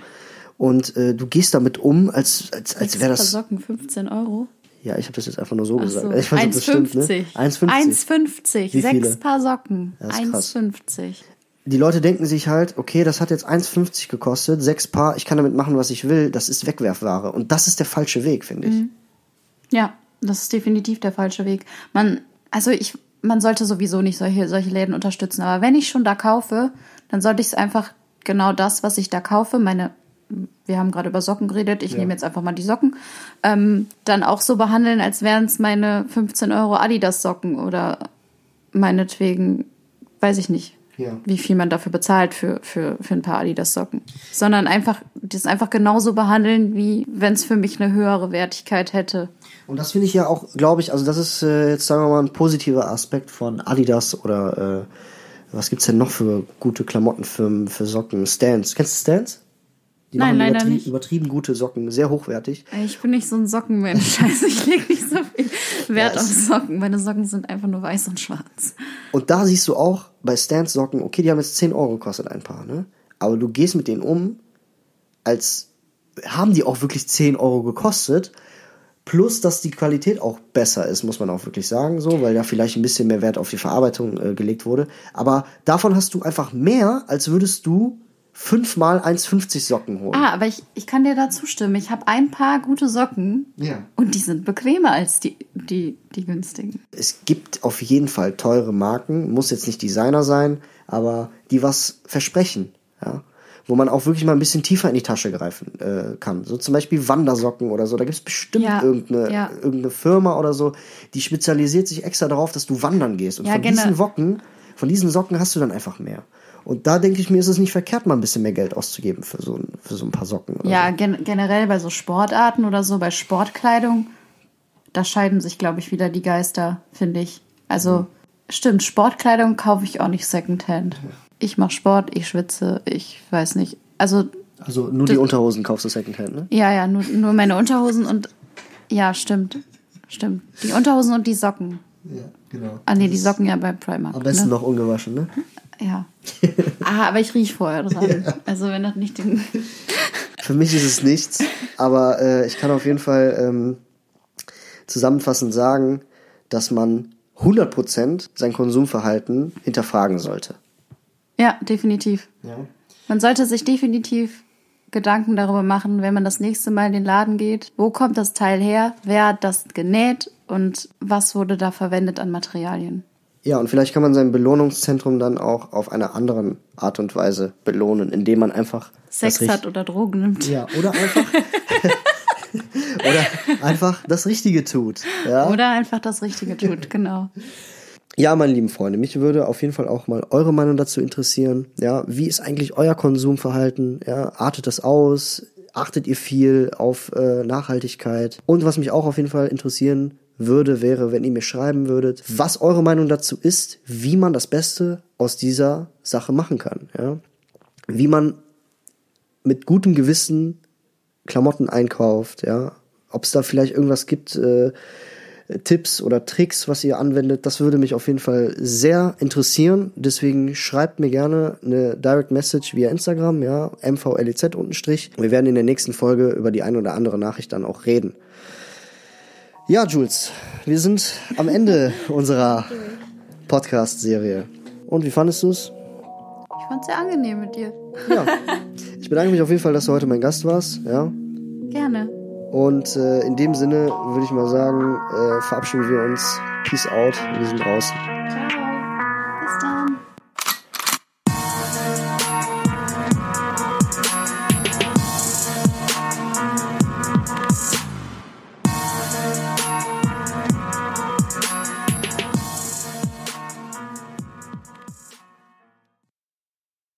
und äh, du gehst damit um, als, als, als wäre das. Socken 15 Euro. Ja, ich habe das jetzt einfach nur so Ach gesagt. so. Ich weiß, ob das stimmt, ne? 1,50. 1,50. 1,50. Wie Sechs? Paar Socken. Das ist krass. 1,50. Die Leute denken sich halt, okay, das hat jetzt 1,50 gekostet, sechs Paar, ich kann damit machen, was ich will, das ist Wegwerfware. Und das ist der falsche Weg, finde ich. Ja, das ist definitiv der falsche Weg. Man, also ich, man sollte sowieso nicht solche, solche Läden unterstützen. Aber wenn ich schon da kaufe, dann sollte ich es einfach genau das, was ich da kaufe, meine, wir haben gerade über Socken geredet, ich nehme jetzt einfach mal die Socken, ähm, dann auch so behandeln, als wären es meine 15 Euro Adidas-Socken oder meinetwegen, weiß ich nicht. Ja. Wie viel man dafür bezahlt für, für, für ein paar Adidas-Socken. Sondern einfach, das einfach genauso behandeln, wie wenn es für mich eine höhere Wertigkeit hätte. Und das finde ich ja auch, glaube ich, also das ist äh, jetzt sagen wir mal ein positiver Aspekt von Adidas oder äh, was gibt's denn noch für gute Klamottenfirmen für Socken? Stans. Kennst du Stans? Die Nein, machen leider übertrie nicht. übertrieben gute Socken, sehr hochwertig. Ich bin nicht so ein Sockenmensch. *laughs* Also ich lege nicht so viel Wert Ja, auf Socken. Meine Socken sind einfach nur weiß und schwarz. Und da siehst du auch bei Stans Socken, okay, die haben jetzt 10 Euro gekostet ein Paar, ne? Aber du gehst mit denen um, als haben die auch wirklich 10 Euro gekostet. Plus, dass die Qualität auch besser ist, muss man auch wirklich sagen, so, weil da vielleicht ein bisschen mehr Wert auf die Verarbeitung äh, gelegt wurde. Aber davon hast du einfach mehr, als würdest du fünfmal 1,50 Socken holen. Ah, aber ich, ich kann dir da zustimmen. Ich habe ein paar gute Socken Ja. und die sind bequemer als die, die, die günstigen. es gibt auf jeden Fall teure Marken, muss jetzt nicht Designer sein, aber die was versprechen, ja. Wo man auch wirklich mal ein bisschen tiefer in die Tasche greifen äh, kann. So zum Beispiel Wandersocken oder so. Da gibt es bestimmt Ja, irgendeine, ja. irgendeine Firma oder so, die spezialisiert sich extra darauf, dass du wandern gehst. Und Ja, von diesen Socken, von diesen Socken hast du dann einfach mehr. Und da denke ich mir, ist es nicht verkehrt, mal ein bisschen mehr Geld auszugeben für so ein, für so ein paar Socken. Ja, gen generell bei so Sportarten oder so, bei Sportkleidung, da scheiden sich, glaube ich, wieder die Geister, finde ich. Also, stimmt, Sportkleidung kaufe ich auch nicht Secondhand. Ich mache Sport, ich schwitze, ich weiß nicht. Also, so. Also nur die Unterhosen kaufst du Secondhand, ne? ja, ja, nur, nur meine Unterhosen und. Ja, stimmt. Stimmt. Die Unterhosen und die Socken. Ja, genau. Ah, nee, die Socken ja bei Primark. Am besten ne? noch ungewaschen, ne? Ja. Ah, aber ich riech vorher dran. Also, wenn das nicht den. *laughs* Für mich ist es nichts, aber äh, ich kann auf jeden Fall ähm, zusammenfassend sagen, dass man 100% sein Konsumverhalten hinterfragen sollte. Ja, definitiv. Ja. Man sollte sich definitiv Gedanken darüber machen, wenn man das nächste Mal in den Laden geht, wo kommt das Teil her, wer hat das genäht und was wurde da verwendet an Materialien. Ja, und vielleicht kann man sein Belohnungszentrum dann auch auf eine andere Art und Weise belohnen, indem man einfach Sex hat oder Drogen nimmt. Ja, oder einfach *laughs* oder einfach das Richtige tut. Ja? Oder einfach das Richtige tut, genau. Ja, meine lieben Freunde, mich würde auf jeden Fall auch mal eure Meinung dazu interessieren. Ja, wie ist eigentlich euer Konsumverhalten? Ja, artet das aus? Achtet ihr viel auf äh, Nachhaltigkeit? Und was mich auch auf jeden Fall interessieren würde, wäre, wenn ihr mir schreiben würdet, was eure Meinung dazu ist, wie man das Beste aus dieser Sache machen kann. Ja, wie man mit gutem Gewissen Klamotten einkauft. Ja, ob es da vielleicht irgendwas gibt. Äh, Tipps oder Tricks, was ihr anwendet, das würde mich auf jeden Fall sehr interessieren. Deswegen schreibt mir gerne eine Direct Message via Instagram, ja, mvlez untenstrich. Wir werden in der nächsten Folge über die ein oder andere Nachricht dann auch reden. Ja, Jules, wir sind am Ende unserer Podcast-Serie. Und wie fandest du es? Ich fand's sehr angenehm mit dir. Ja. Ich bedanke mich auf jeden Fall, dass du heute mein Gast warst, ja. Gerne. Und äh, in dem Sinne würde ich mal sagen, äh, verabschieden wir uns. Peace out. Wir sind draußen. Ciao.